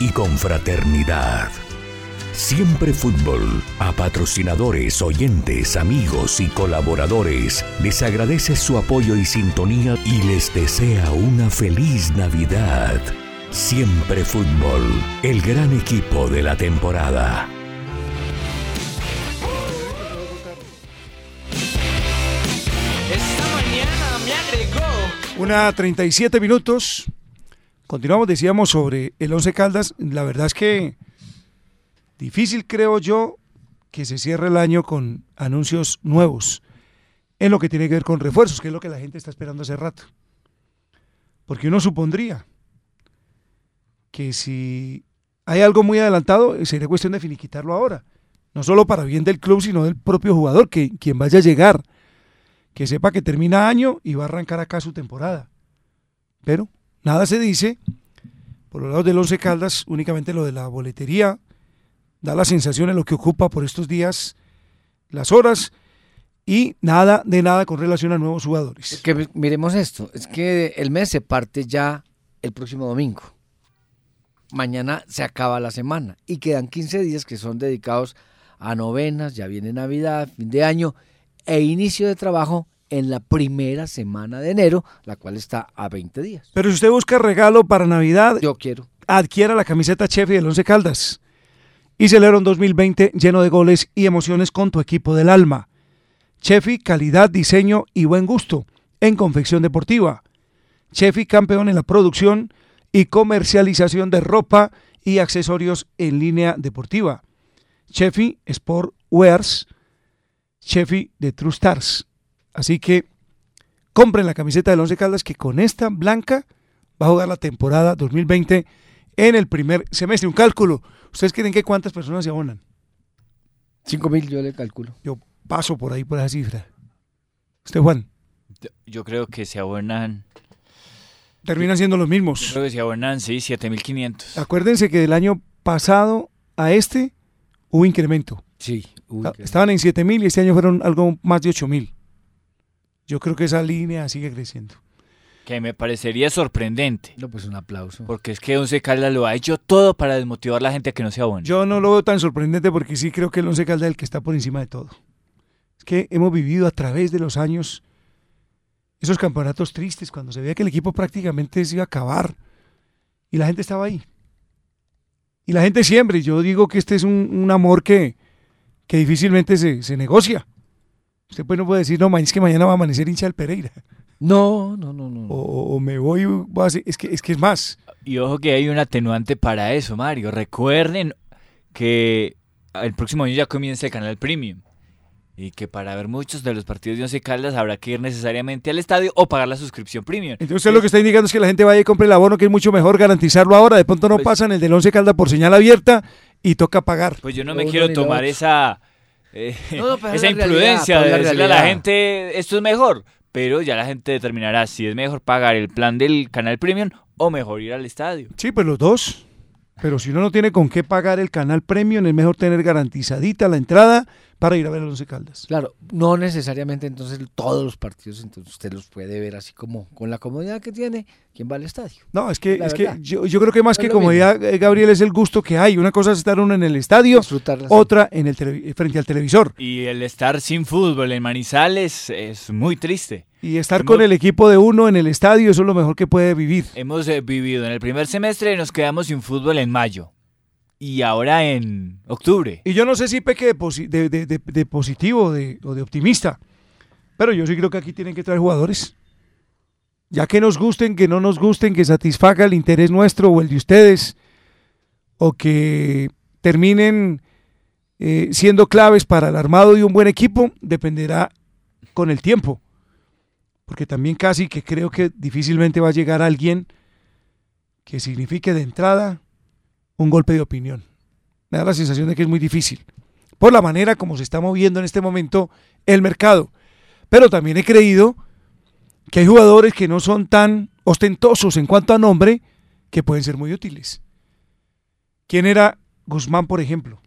y confraternidad. Siempre Fútbol, a patrocinadores, oyentes, amigos y colaboradores, les agradece su apoyo y sintonía y les desea una feliz Navidad. Siempre Fútbol, el gran equipo de la temporada. Esta mañana me agregó. Una 37 minutos. Continuamos, decíamos sobre el Once Caldas. La verdad es que difícil creo yo que se cierre el año con anuncios nuevos en lo que tiene que ver con refuerzos, que es lo que la gente está esperando hace rato. Porque uno supondría que si hay algo muy adelantado, sería cuestión de finiquitarlo ahora. No solo para bien del club, sino del propio jugador, que quien vaya a llegar, que sepa que termina año y va a arrancar acá su temporada. Pero nada se dice. Por los lados del Once Caldas, únicamente lo de la boletería da la sensación de lo que ocupa por estos días las horas y nada de nada con relación a nuevos jugadores. Miremos esto, es que el mes se parte ya el próximo domingo. Mañana se acaba la semana y quedan 15 días que son dedicados a novenas, ya viene Navidad, fin de año e inicio de trabajo en la primera semana de enero, la cual está a 20 días. Pero si usted busca regalo para Navidad, yo quiero. Adquiera la camiseta Chefi del Once Caldas y celebra un 2020 lleno de goles y emociones con tu equipo del alma. Chefi, calidad, diseño y buen gusto en confección deportiva. Chefi, campeón en la producción y comercialización de ropa y accesorios en línea deportiva. Chefi Sport Wears, Chefi de True Stars. Así que compren la camiseta del Once Caldas que con esta blanca va a jugar la temporada 2020 en el primer semestre. Un cálculo. ¿Ustedes creen que cuántas personas se abonan? 5 mil yo le calculo. Yo paso por ahí por esa cifra. ¿Usted, Juan? Yo, yo creo que se abonan. Terminan siendo los Yo mismos. creo que se abonan, sí, 7500. Acuérdense que del año pasado a este hubo incremento. Sí, Ah, Estaban en 7 mil y este año fueron algo más de 8 mil. Yo creo que esa línea sigue creciendo. Que me parecería sorprendente. No, pues un aplauso. Porque es que Once Caldas lo ha hecho todo para desmotivar a la gente a que no se abone. Yo no lo veo tan sorprendente porque sí creo que el Once Caldas es el que está por encima de todo. Es que hemos vivido a través de los años esos campeonatos tristes cuando se veía que el equipo prácticamente se iba a acabar y la gente estaba ahí. Y la gente siempre, yo digo que este es un, un amor que, que difícilmente se, se negocia. Usted pues no puede decir, no, es que mañana va a amanecer hincha del Pereira. No, no, no, no. O, o me voy, voy a hacer- es, que, es que es más. Y ojo que hay un atenuante para eso, Mario. Recuerden que el próximo año ya comienza el canal Premium. Y que para ver muchos de los partidos de Once Caldas habrá que ir necesariamente al estadio o pagar la suscripción Premium. Entonces usted lo que está indicando es que la gente vaya y compre el abono, que es mucho mejor garantizarlo ahora. De pronto no Pues- pasan el del 11 Calda por señal abierta y toca pagar. Pues yo no me quiero tomar esa, eh, No, no, pero es esa realidad, imprudencia pero de decirle a la gente esto es mejor. Pero ya la gente determinará si es mejor pagar el plan del canal Premium o mejor ir al estadio. Sí, pues los dos. Pero si uno no tiene con qué pagar el canal premium, es mejor tener garantizadita la entrada para ir a ver a los Once Caldas. Claro, no necesariamente entonces todos los partidos, entonces usted los puede ver así como con la comodidad que tiene quien va al estadio. No, es que, La es que yo, yo creo que más No que comodidad, eh, Gabriel, es el gusto que hay. Una cosa es estar uno en el estadio, otra en el frente al televisor. Y el estar sin fútbol en Manizales es muy triste. Y estar Hemos- con el equipo de uno en el estadio, eso es lo mejor que puede vivir. Hemos eh, vivido en el primer semestre y nos quedamos sin fútbol en mayo. Y ahora en octubre. Y yo no sé si peque de, de- de- positivo o de optimista, pero yo sí creo que aquí tienen que traer jugadores. Ya que nos gusten, que no nos gusten, que satisfaga el interés nuestro o el de ustedes, o que terminen eh, siendo claves para el armado de un buen equipo, dependerá con el tiempo. Porque también casi que creo que difícilmente va a llegar alguien que signifique de entrada un golpe de opinión. Me da la sensación de que es muy difícil, por la manera como se está moviendo en este momento el mercado. Pero también he creído que hay jugadores que no son tan ostentosos en cuanto a nombre que pueden ser muy útiles. ¿Quién era Guzmán, por ejemplo?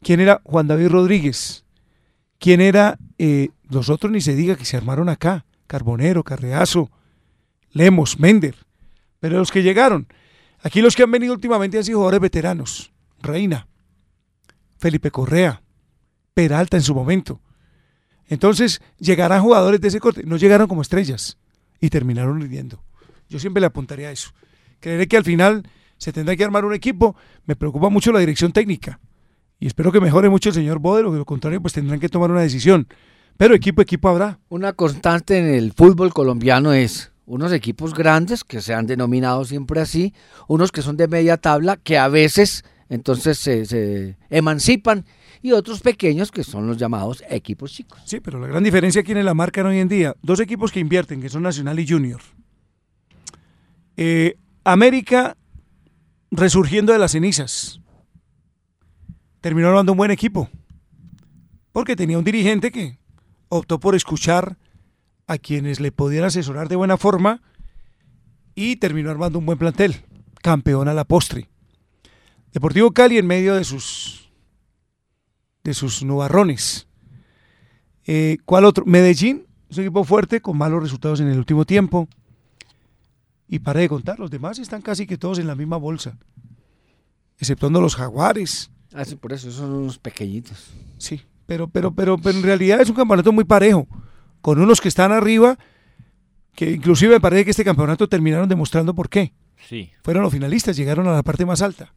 ¿Quién era Juan David Rodríguez? ¿Quién era eh, los otros ni se diga que se armaron acá? Carbonero, Carreazo, Lemos, Mender. Pero los que llegaron, aquí los que han venido últimamente han sido jugadores veteranos. Reina, Felipe Correa, Peralta en su momento. Entonces llegarán jugadores de ese corte. No llegaron como estrellas y terminaron rindiendo. Yo siempre le apuntaría a eso. Creeré que al final se tendrá que armar un equipo. Me preocupa mucho la dirección técnica. Y espero que mejore mucho el señor Bodero, de lo contrario, pues tendrán que tomar una decisión. Pero equipo, equipo habrá. Una constante en el fútbol colombiano es unos equipos grandes que se han denominado siempre así, unos que son de media tabla que a veces entonces se, se emancipan y otros pequeños que son los llamados equipos chicos. Sí, pero la gran diferencia aquí en la marca hoy en día, dos equipos que invierten, que son Nacional y Junior. Eh, América resurgiendo de las cenizas. Terminó armando un buen equipo. Porque tenía un dirigente que optó por escuchar a quienes le podían asesorar de buena forma y terminó armando un buen plantel. Campeón a la postre. Deportivo Cali en medio de sus de sus nubarrones. Eh, ¿Cuál otro? Medellín es un equipo fuerte con malos resultados en el último tiempo. Y para de contar, los demás están casi que todos en la misma bolsa, exceptuando los jaguares. Ah, sí, por eso son unos pequeñitos. Sí, pero, pero, pero, pero en realidad es un campeonato muy parejo, con unos que están arriba, que inclusive me parece que este campeonato terminaron demostrando por qué. Sí. Fueron los finalistas, llegaron a la parte más alta,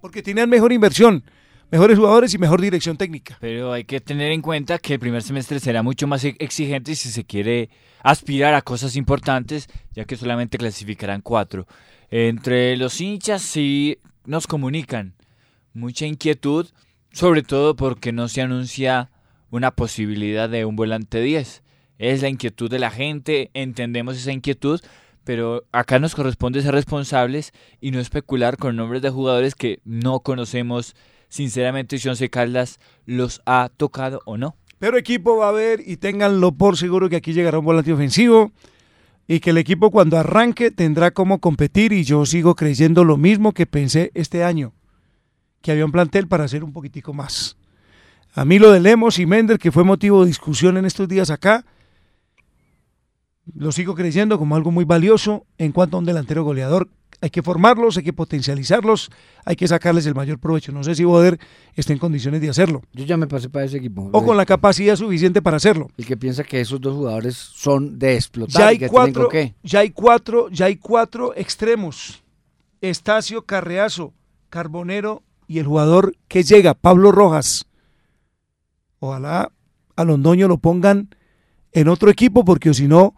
porque tenían mejor inversión, mejores jugadores y mejor dirección técnica. Pero hay que tener en cuenta que el primer semestre será mucho más e- exigente si se quiere aspirar a cosas importantes, ya que solamente clasificarán cuatro. Entre los hinchas sí nos comunican mucha inquietud, sobre todo porque no se anuncia una posibilidad de un volante 10. Es la inquietud de la gente, entendemos esa inquietud, pero acá nos corresponde ser responsables y no especular con nombres de jugadores que no conocemos sinceramente si Once Caldas los ha tocado o no. Pero equipo va a haber y ténganlo por seguro que aquí llegará un volante ofensivo y que el equipo cuando arranque tendrá cómo competir y yo sigo creyendo lo mismo que pensé este año, que había un plantel para hacer un poquitico más. A mí lo de Lemos y Mender, que fue motivo de discusión en estos días acá, Lo sigo creyendo como algo muy valioso en cuanto a un delantero goleador. Hay que formarlos, hay que potencializarlos, hay que sacarles el mayor provecho. No sé si Boder está en condiciones de hacerlo. Yo ya me pasé para ese equipo. O con la capacidad suficiente para hacerlo. El que piensa que esos dos jugadores son de explotar. Ya hay y que cuatro, qué. ya hay cuatro, ya hay cuatro extremos. Estacio Carreazo, Carbonero y el jugador que llega, Pablo Rojas. Ojalá a Londoño lo pongan en otro equipo porque si no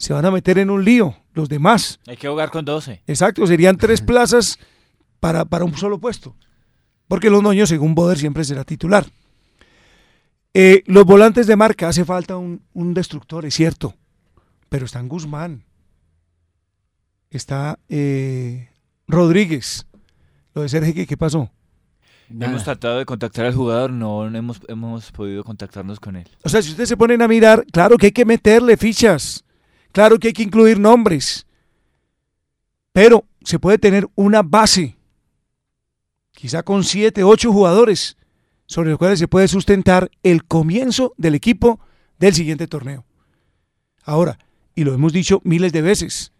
se van a meter en un lío los demás. Hay que jugar con 12. Exacto, serían tres plazas para, para un solo puesto. Porque Londoño, según Boder, siempre será titular. Eh, los volantes de marca, hace falta un, un destructor, es cierto. Pero está en Guzmán. Está eh, Rodríguez. Lo de Sergio, ¿qué pasó? Hemos tratado de contactar al jugador, no, no hemos, hemos podido contactarnos con él. O sea, si ustedes se ponen a mirar, claro que hay que meterle fichas. Claro que hay que incluir nombres. Pero se puede tener una base. Quizá con siete, ocho jugadores sobre los cuales se puede sustentar el comienzo del equipo del siguiente torneo. Ahora, y lo hemos dicho miles de veces,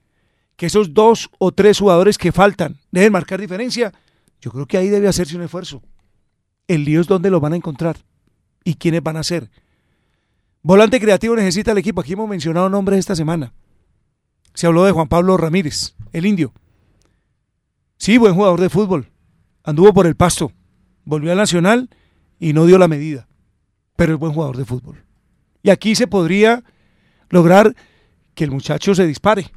que esos dos o tres jugadores que faltan deben marcar diferencia, yo creo que ahí debe hacerse un esfuerzo. El lío es dónde lo van a encontrar y quiénes van a ser. Volante creativo necesita el equipo. Aquí hemos mencionado nombres esta semana. Se habló de Juan Pablo Ramírez, el indio. Sí, buen jugador de fútbol. Anduvo por el pasto. Volvió al Nacional y no dio la medida. Pero es buen jugador de fútbol. Y aquí se podría lograr que el muchacho se dispare.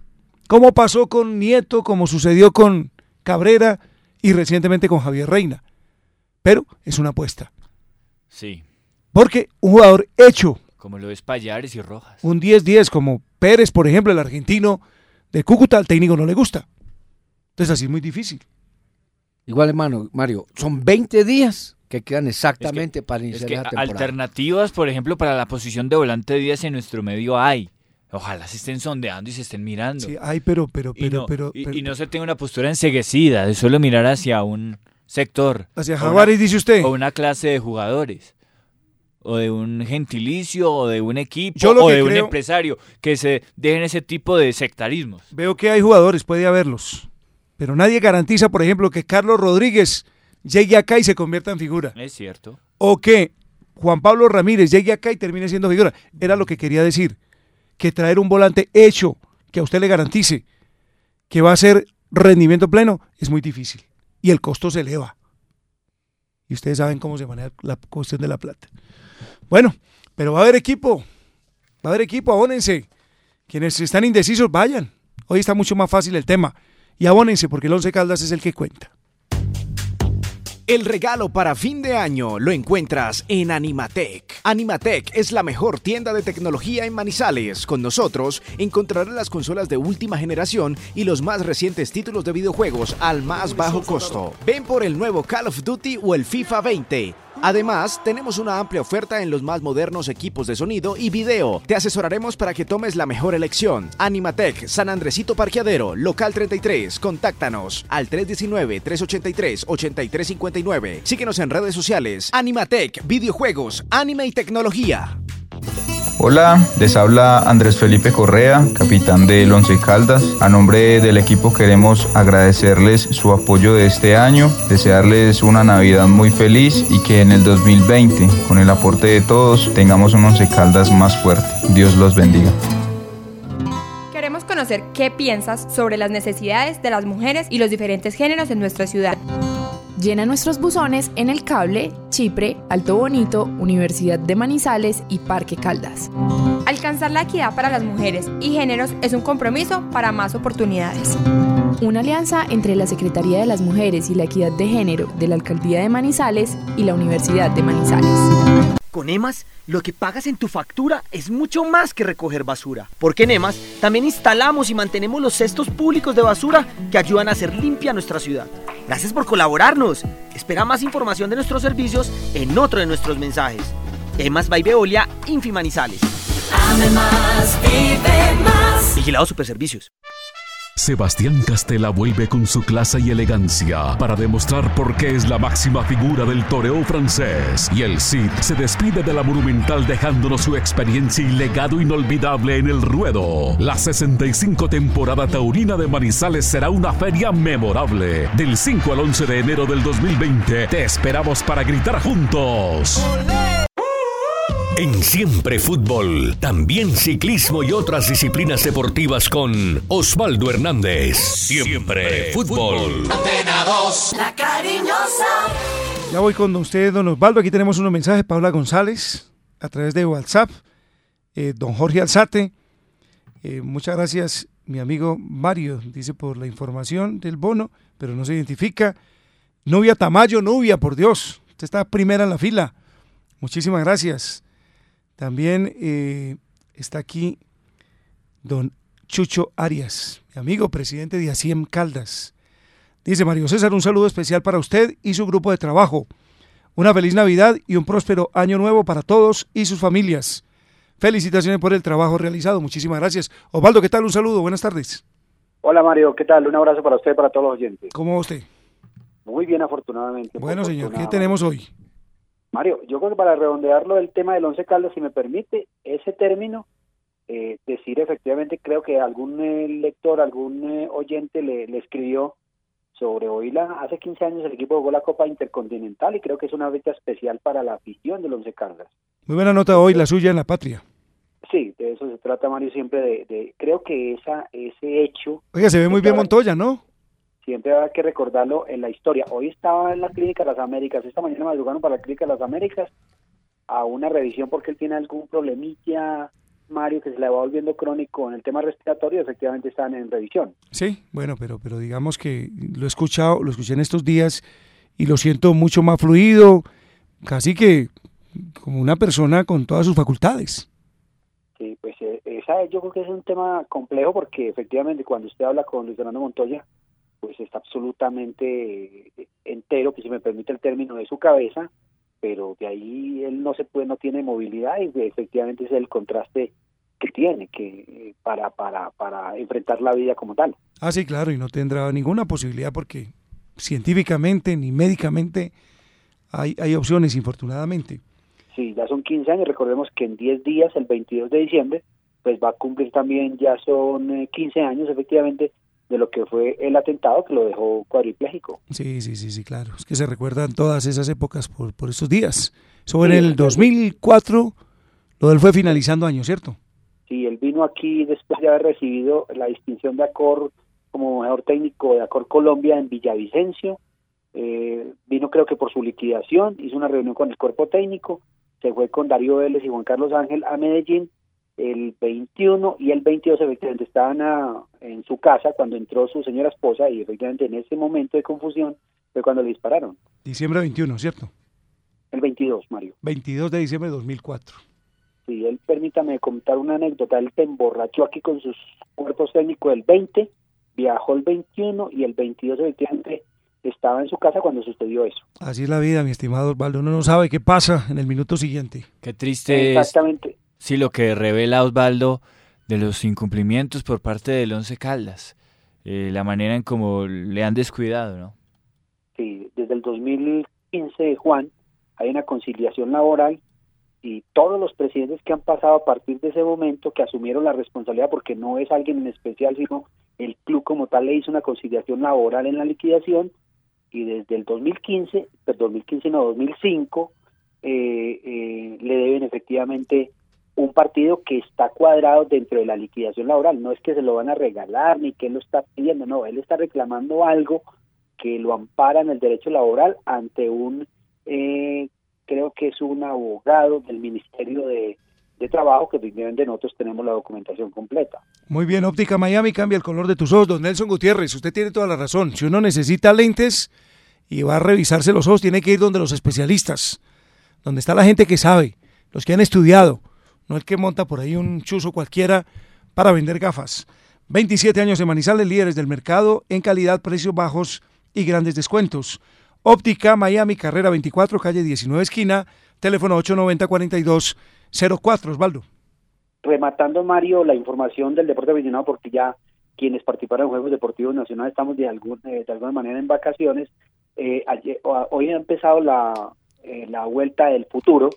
Como pasó con Nieto, como sucedió con Cabrera y recientemente con Javier Reina. Pero es una apuesta. Sí. Porque un jugador hecho, Como lo es Payares y Rojas. un 10-10 como Pérez, por ejemplo, el argentino de Cúcuta, al técnico no le gusta. Entonces así es muy difícil. Igual, hermano, Mario, son 20 días que quedan exactamente para Es iniciar que la temporada. alternativas, por ejemplo, para la posición de volante 10 en nuestro medio hay. Ojalá se estén sondeando y se estén mirando. Sí, ay, pero, pero, y, pero, no, pero, y- pero- y no se tenga una postura enseguecida de solo mirar hacia un sector. Hacia una- Jaguares, dice usted. O una clase de jugadores. O de un gentilicio, o de un equipo, Yo o de un empresario. Que se dejen ese tipo de sectarismos. Veo que hay jugadores, puede haberlos. Pero nadie garantiza, por ejemplo, que Carlos Rodríguez llegue acá y se convierta en figura. Es cierto. O que Juan Pablo Ramírez llegue acá y termine siendo figura. Era lo que quería decir. Que traer un volante hecho, que a usted le garantice que va a ser rendimiento pleno, es muy difícil. Y el costo se eleva. Y ustedes saben cómo se maneja la cuestión de la plata. Bueno, pero va a haber equipo. Va a haber equipo, abónense. Quienes están indecisos, vayan. Hoy está mucho más fácil el tema. Y abónense porque el Once Caldas es el que cuenta. El regalo para fin de año lo encuentras en Animatec. Animatec es la mejor tienda de tecnología en Manizales. Con nosotros encontrarás las consolas de última generación y los más recientes títulos de videojuegos al más bajo costo. Ven por el nuevo Call of Duty o el FIFA 20. Además, tenemos una amplia oferta en los más modernos equipos de sonido y video. Te asesoraremos para que tomes la mejor elección. Animatec, San Andresito Parqueadero, local 33. Contáctanos al 319-383-8359. Síguenos en redes sociales. Animatec, videojuegos, anime y tecnología. Hola, les habla Andrés Felipe Correa, capitán del Once Caldas. A nombre del equipo queremos agradecerles su apoyo de este año, desearles una Navidad muy feliz y que en el 2020, con el aporte de todos, tengamos un Once Caldas más fuerte. Dios los bendiga. Queremos conocer qué piensas sobre las necesidades de las mujeres y los diferentes géneros en nuestra ciudad. Llena nuestros buzones en El Cable, Chipre, Alto Bonito, Universidad de Manizales y Parque Caldas. Alcanzar la equidad para las mujeres y géneros es un compromiso para más oportunidades. Una alianza entre la Secretaría de las Mujeres y la Equidad de Género de la Alcaldía de Manizales y la Universidad de Manizales. Con EMAS, lo que pagas en tu factura es mucho más que recoger basura. Porque en EMAS también instalamos y mantenemos los cestos públicos de basura que ayudan a hacer limpia nuestra ciudad. Gracias por colaborarnos. Espera más información de nuestros servicios en otro de nuestros mensajes. EMAS by Veolia, Infimanizales. Ame más, vive más. Vigilado Superservicios. Sebastián Castela vuelve con su clase y elegancia para demostrar por qué es la máxima figura del toreo francés. Y el Cid se despide de la Monumental dejándonos su experiencia y legado inolvidable en el ruedo. La 65 temporada taurina de Manizales será una feria memorable. Del 5 al 11 de enero del 2020 te esperamos para gritar juntos. En Siempre Fútbol, también ciclismo y otras disciplinas deportivas con Osvaldo Hernández. Siempre Fútbol. la cariñosa. Ya voy con usted, don Osvaldo. Aquí tenemos unos mensajes. Paula González, a través de WhatsApp. Eh, don Jorge Alzate. Eh, muchas gracias, mi amigo Mario. Dice por la información del bono, pero no se identifica. Novia Tamayo, novia, por Dios. Usted está primera en la fila. Muchísimas gracias. También eh, está aquí don Chucho Arias, mi amigo presidente de ASIEM Caldas. Dice Mario César, un saludo especial para usted y su grupo de trabajo. Una feliz Navidad y un próspero año nuevo para todos y sus familias. Felicitaciones por el trabajo realizado. Muchísimas gracias. Osvaldo, ¿qué tal? Un saludo. Buenas tardes. Hola Mario, ¿qué tal? Un abrazo para usted y para todos los oyentes. ¿Cómo va usted? Muy bien, afortunadamente. Bueno, señor, ¿qué tenemos hoy? Mario, yo creo que para redondearlo el tema del Once Caldas, si me permite, ese término, eh, decir efectivamente, creo que algún eh, lector, algún eh, oyente le, le, escribió sobre hoy, la, hace 15 años el equipo jugó la Copa Intercontinental y creo que es una fecha especial para la afición del Once Caldas. Muy buena nota hoy, la suya en la patria. Sí, de eso se trata, Mario, siempre de, de creo que esa ese hecho... Oiga, se ve muy bien Montoya, ¿no? Siempre hay que recordarlo en la historia. Hoy estaba en la Clínica de las Américas, esta mañana madrugaron para la Clínica de las Américas a una revisión porque él tiene algún problemilla, Mario, que se le va volviendo crónico en el tema respiratorio, efectivamente están en revisión. Sí, bueno, pero, pero digamos que lo he escuchado, lo escuché en estos días y lo siento mucho más fluido, casi que como una persona con todas sus facultades. Sí, pues eh, esa yo creo que es un tema complejo porque efectivamente cuando usted habla con Luis Fernando Montoya, pues está absolutamente entero, que si me permite el término, de su cabeza, pero de ahí él no se puede, no tiene movilidad y efectivamente es el contraste que tiene que para, para, para enfrentar la vida como tal. Ah, sí, claro, y no tendrá ninguna posibilidad porque científicamente ni médicamente hay, hay opciones, infortunadamente. Sí, ya son 15 años, recordemos que en 10 días, el 22 de diciembre, pues va a cumplir también, ya son 15 eh, años efectivamente de lo que fue el atentado que lo dejó cuadripléjico. Sí, sí, sí, sí, claro. Es que se recuerdan todas esas épocas por, por esos días. Eso en el 2004, lo del fue finalizando año, ¿cierto? Sí, él vino aquí después de haber recibido la distinción de Acor como mejor técnico de Acor Colombia en Villavicencio. Eh, vino creo que por su liquidación, hizo una reunión con el cuerpo técnico, se fue con Darío Vélez y Juan Carlos Ángel a Medellín el 21 y el 22 efectivamente estaban en su casa cuando entró su señora esposa y efectivamente en ese momento de confusión fue cuando le dispararon. Diciembre 21, ¿cierto? El 22, Mario. 22 de diciembre de 2004. Sí, él permítame contar una anécdota, él se emborrachó aquí con sus cuerpos técnicos el 20, viajó el 21 y el 22 efectivamente estaba en su casa cuando sucedió eso. Así es la vida, mi estimado Osvaldo, uno no sabe qué pasa en el minuto siguiente. Qué triste Exactamente. Sí, lo que revela Osvaldo de los incumplimientos por parte del Once Caldas, eh, la manera en cómo le han descuidado, ¿no? Sí, desde el 2015, Juan, hay una conciliación laboral y todos los presidentes que han pasado a partir de ese momento, que asumieron la responsabilidad, porque no es alguien en especial, sino el club como tal le hizo una conciliación laboral en la liquidación, y desde el 2015, pues 2015 no, 2005, eh, eh, le deben efectivamente un partido que está cuadrado dentro de la liquidación laboral. No es que se lo van a regalar ni que él lo está pidiendo, no, él está reclamando algo que lo ampara en el derecho laboral ante un, eh, creo que es un abogado del Ministerio de, Trabajo, que de nosotros tenemos la documentación completa. Muy bien, Óptica Miami cambia el color de tus ojos, don Nelson Gutiérrez, usted tiene toda la razón. Si uno necesita lentes y va a revisarse los ojos, tiene que ir donde los especialistas, donde está la gente que sabe, los que han estudiado no el que monta por ahí un chuzo cualquiera para vender gafas. 27 años de Manizales, líderes del mercado en calidad, precios bajos y grandes descuentos. Óptica Miami, carrera 24, calle 19, esquina, teléfono 890-4204. Osvaldo. Rematando, Mario, la información del deporte aficionado, porque ya quienes participaron en Juegos Deportivos Nacionales estamos de, algún, eh, de alguna manera en vacaciones. Eh, ayer- hoy ha empezado la, eh, la vuelta del futuro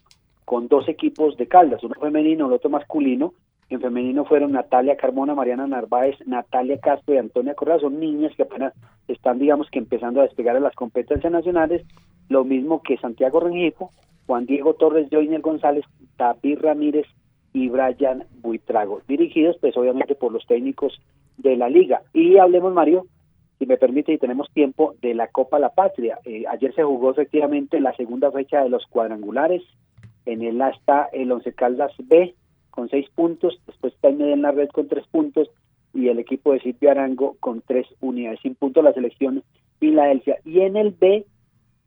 con dos equipos de Caldas, uno femenino, el otro masculino. En femenino fueron Natalia Carmona, Mariana Narváez, Natalia Castro y Antonia Correa. Son niñas que apenas están, digamos que empezando a despegar en las competencias nacionales. Lo mismo que Santiago Rengifo, Juan Diego Torres, Joiner González, David Ramírez y Brian Buitrago, dirigidos pues obviamente por los técnicos de la liga. Y hablemos, Mario, si me permite y tenemos tiempo, de la Copa La Patria. Eh, ayer se jugó efectivamente la segunda fecha de los cuadrangulares. En el A está el Once Caldas B con seis puntos, después está el en la red con tres puntos y el equipo de Silvio Arango con tres unidades, sin puntos la selección Filadelfia. Y en el B,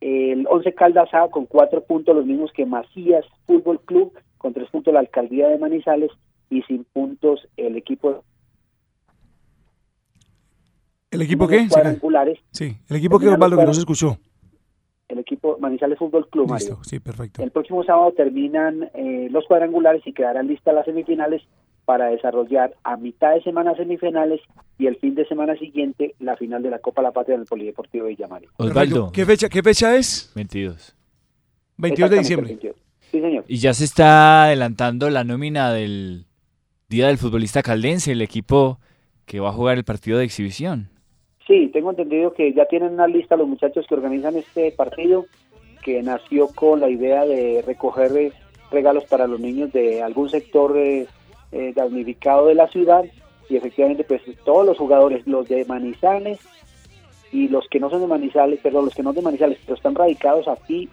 el Once Caldas A con cuatro puntos, los mismos que Macías Fútbol Club, con tres puntos la Alcaldía de Manizales y sin puntos el equipo ¿El equipo qué? cuadrangulares, Sí, el equipo que Osvaldo que no se escuchó. El equipo Manizales Fútbol Club, Mario. Listo, sí, perfecto. El próximo sábado terminan eh, los cuadrangulares y quedarán listas las semifinales para desarrollar a mitad de semana semifinales y el fin de semana siguiente la final de la Copa La Patria en el Polideportivo de Villamario. Osvaldo. ¿Qué fecha, ¿Qué fecha es? 22. 22 de diciembre. el 22. Sí, señor. Y ya se está adelantando la nómina del Día del Futbolista Caldense, el equipo que va a jugar el partido de exhibición. Sí, tengo entendido que ya tienen una lista los muchachos que organizan este partido, que nació con la idea de recoger eh, regalos para los niños de algún sector eh, eh, damnificado de la ciudad y efectivamente pues todos los jugadores, los de Manizales y los que no son de Manizales, perdón, los que no son de Manizales, pero están radicados aquí,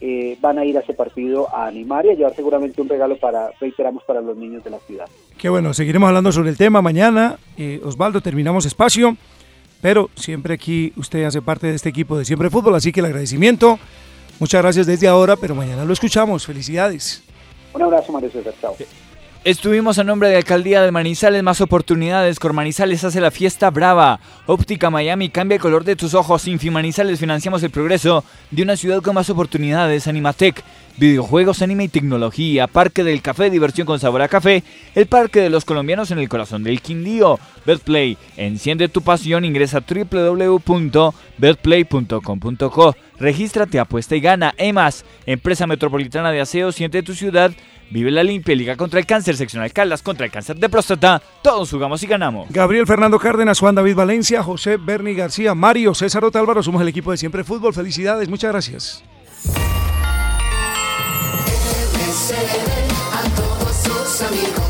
eh, van a ir a ese partido a animar y a llevar seguramente un regalo para, reiteramos, para los niños de la ciudad. Qué bueno, seguiremos hablando sobre el tema mañana. Osvaldo, terminamos espacio, pero siempre aquí usted hace parte de este equipo de Siempre Fútbol, así que el agradecimiento. Muchas gracias desde ahora, pero mañana lo escuchamos. Felicidades. Un abrazo, Mario César, chao. Estuvimos a nombre de Alcaldía de Manizales, más oportunidades. Con Manizales hace la fiesta brava. Óptica Miami, cambia el color de tus ojos. Infi Manizales financiamos el progreso de una ciudad con más oportunidades. Animatec, videojuegos, anime y tecnología. Parque del Café, diversión con sabor a café. El Parque de los Colombianos en el corazón del Quindío. Betplay, enciende tu pasión. Ingresa a www.betplay.com.co. Regístrate, apuesta y gana. EMAS, Empresa Metropolitana de Aseo, siente tu ciudad. Vive la limpia, Liga contra el Cáncer, Seccional Caldas contra el cáncer de próstata. Todos jugamos y ganamos. Gabriel Fernando Cárdenas, Juan David Valencia, José Berni García, Mario César Otálvaro, somos el equipo de Siempre Fútbol. Felicidades, muchas gracias. Amigos. les desea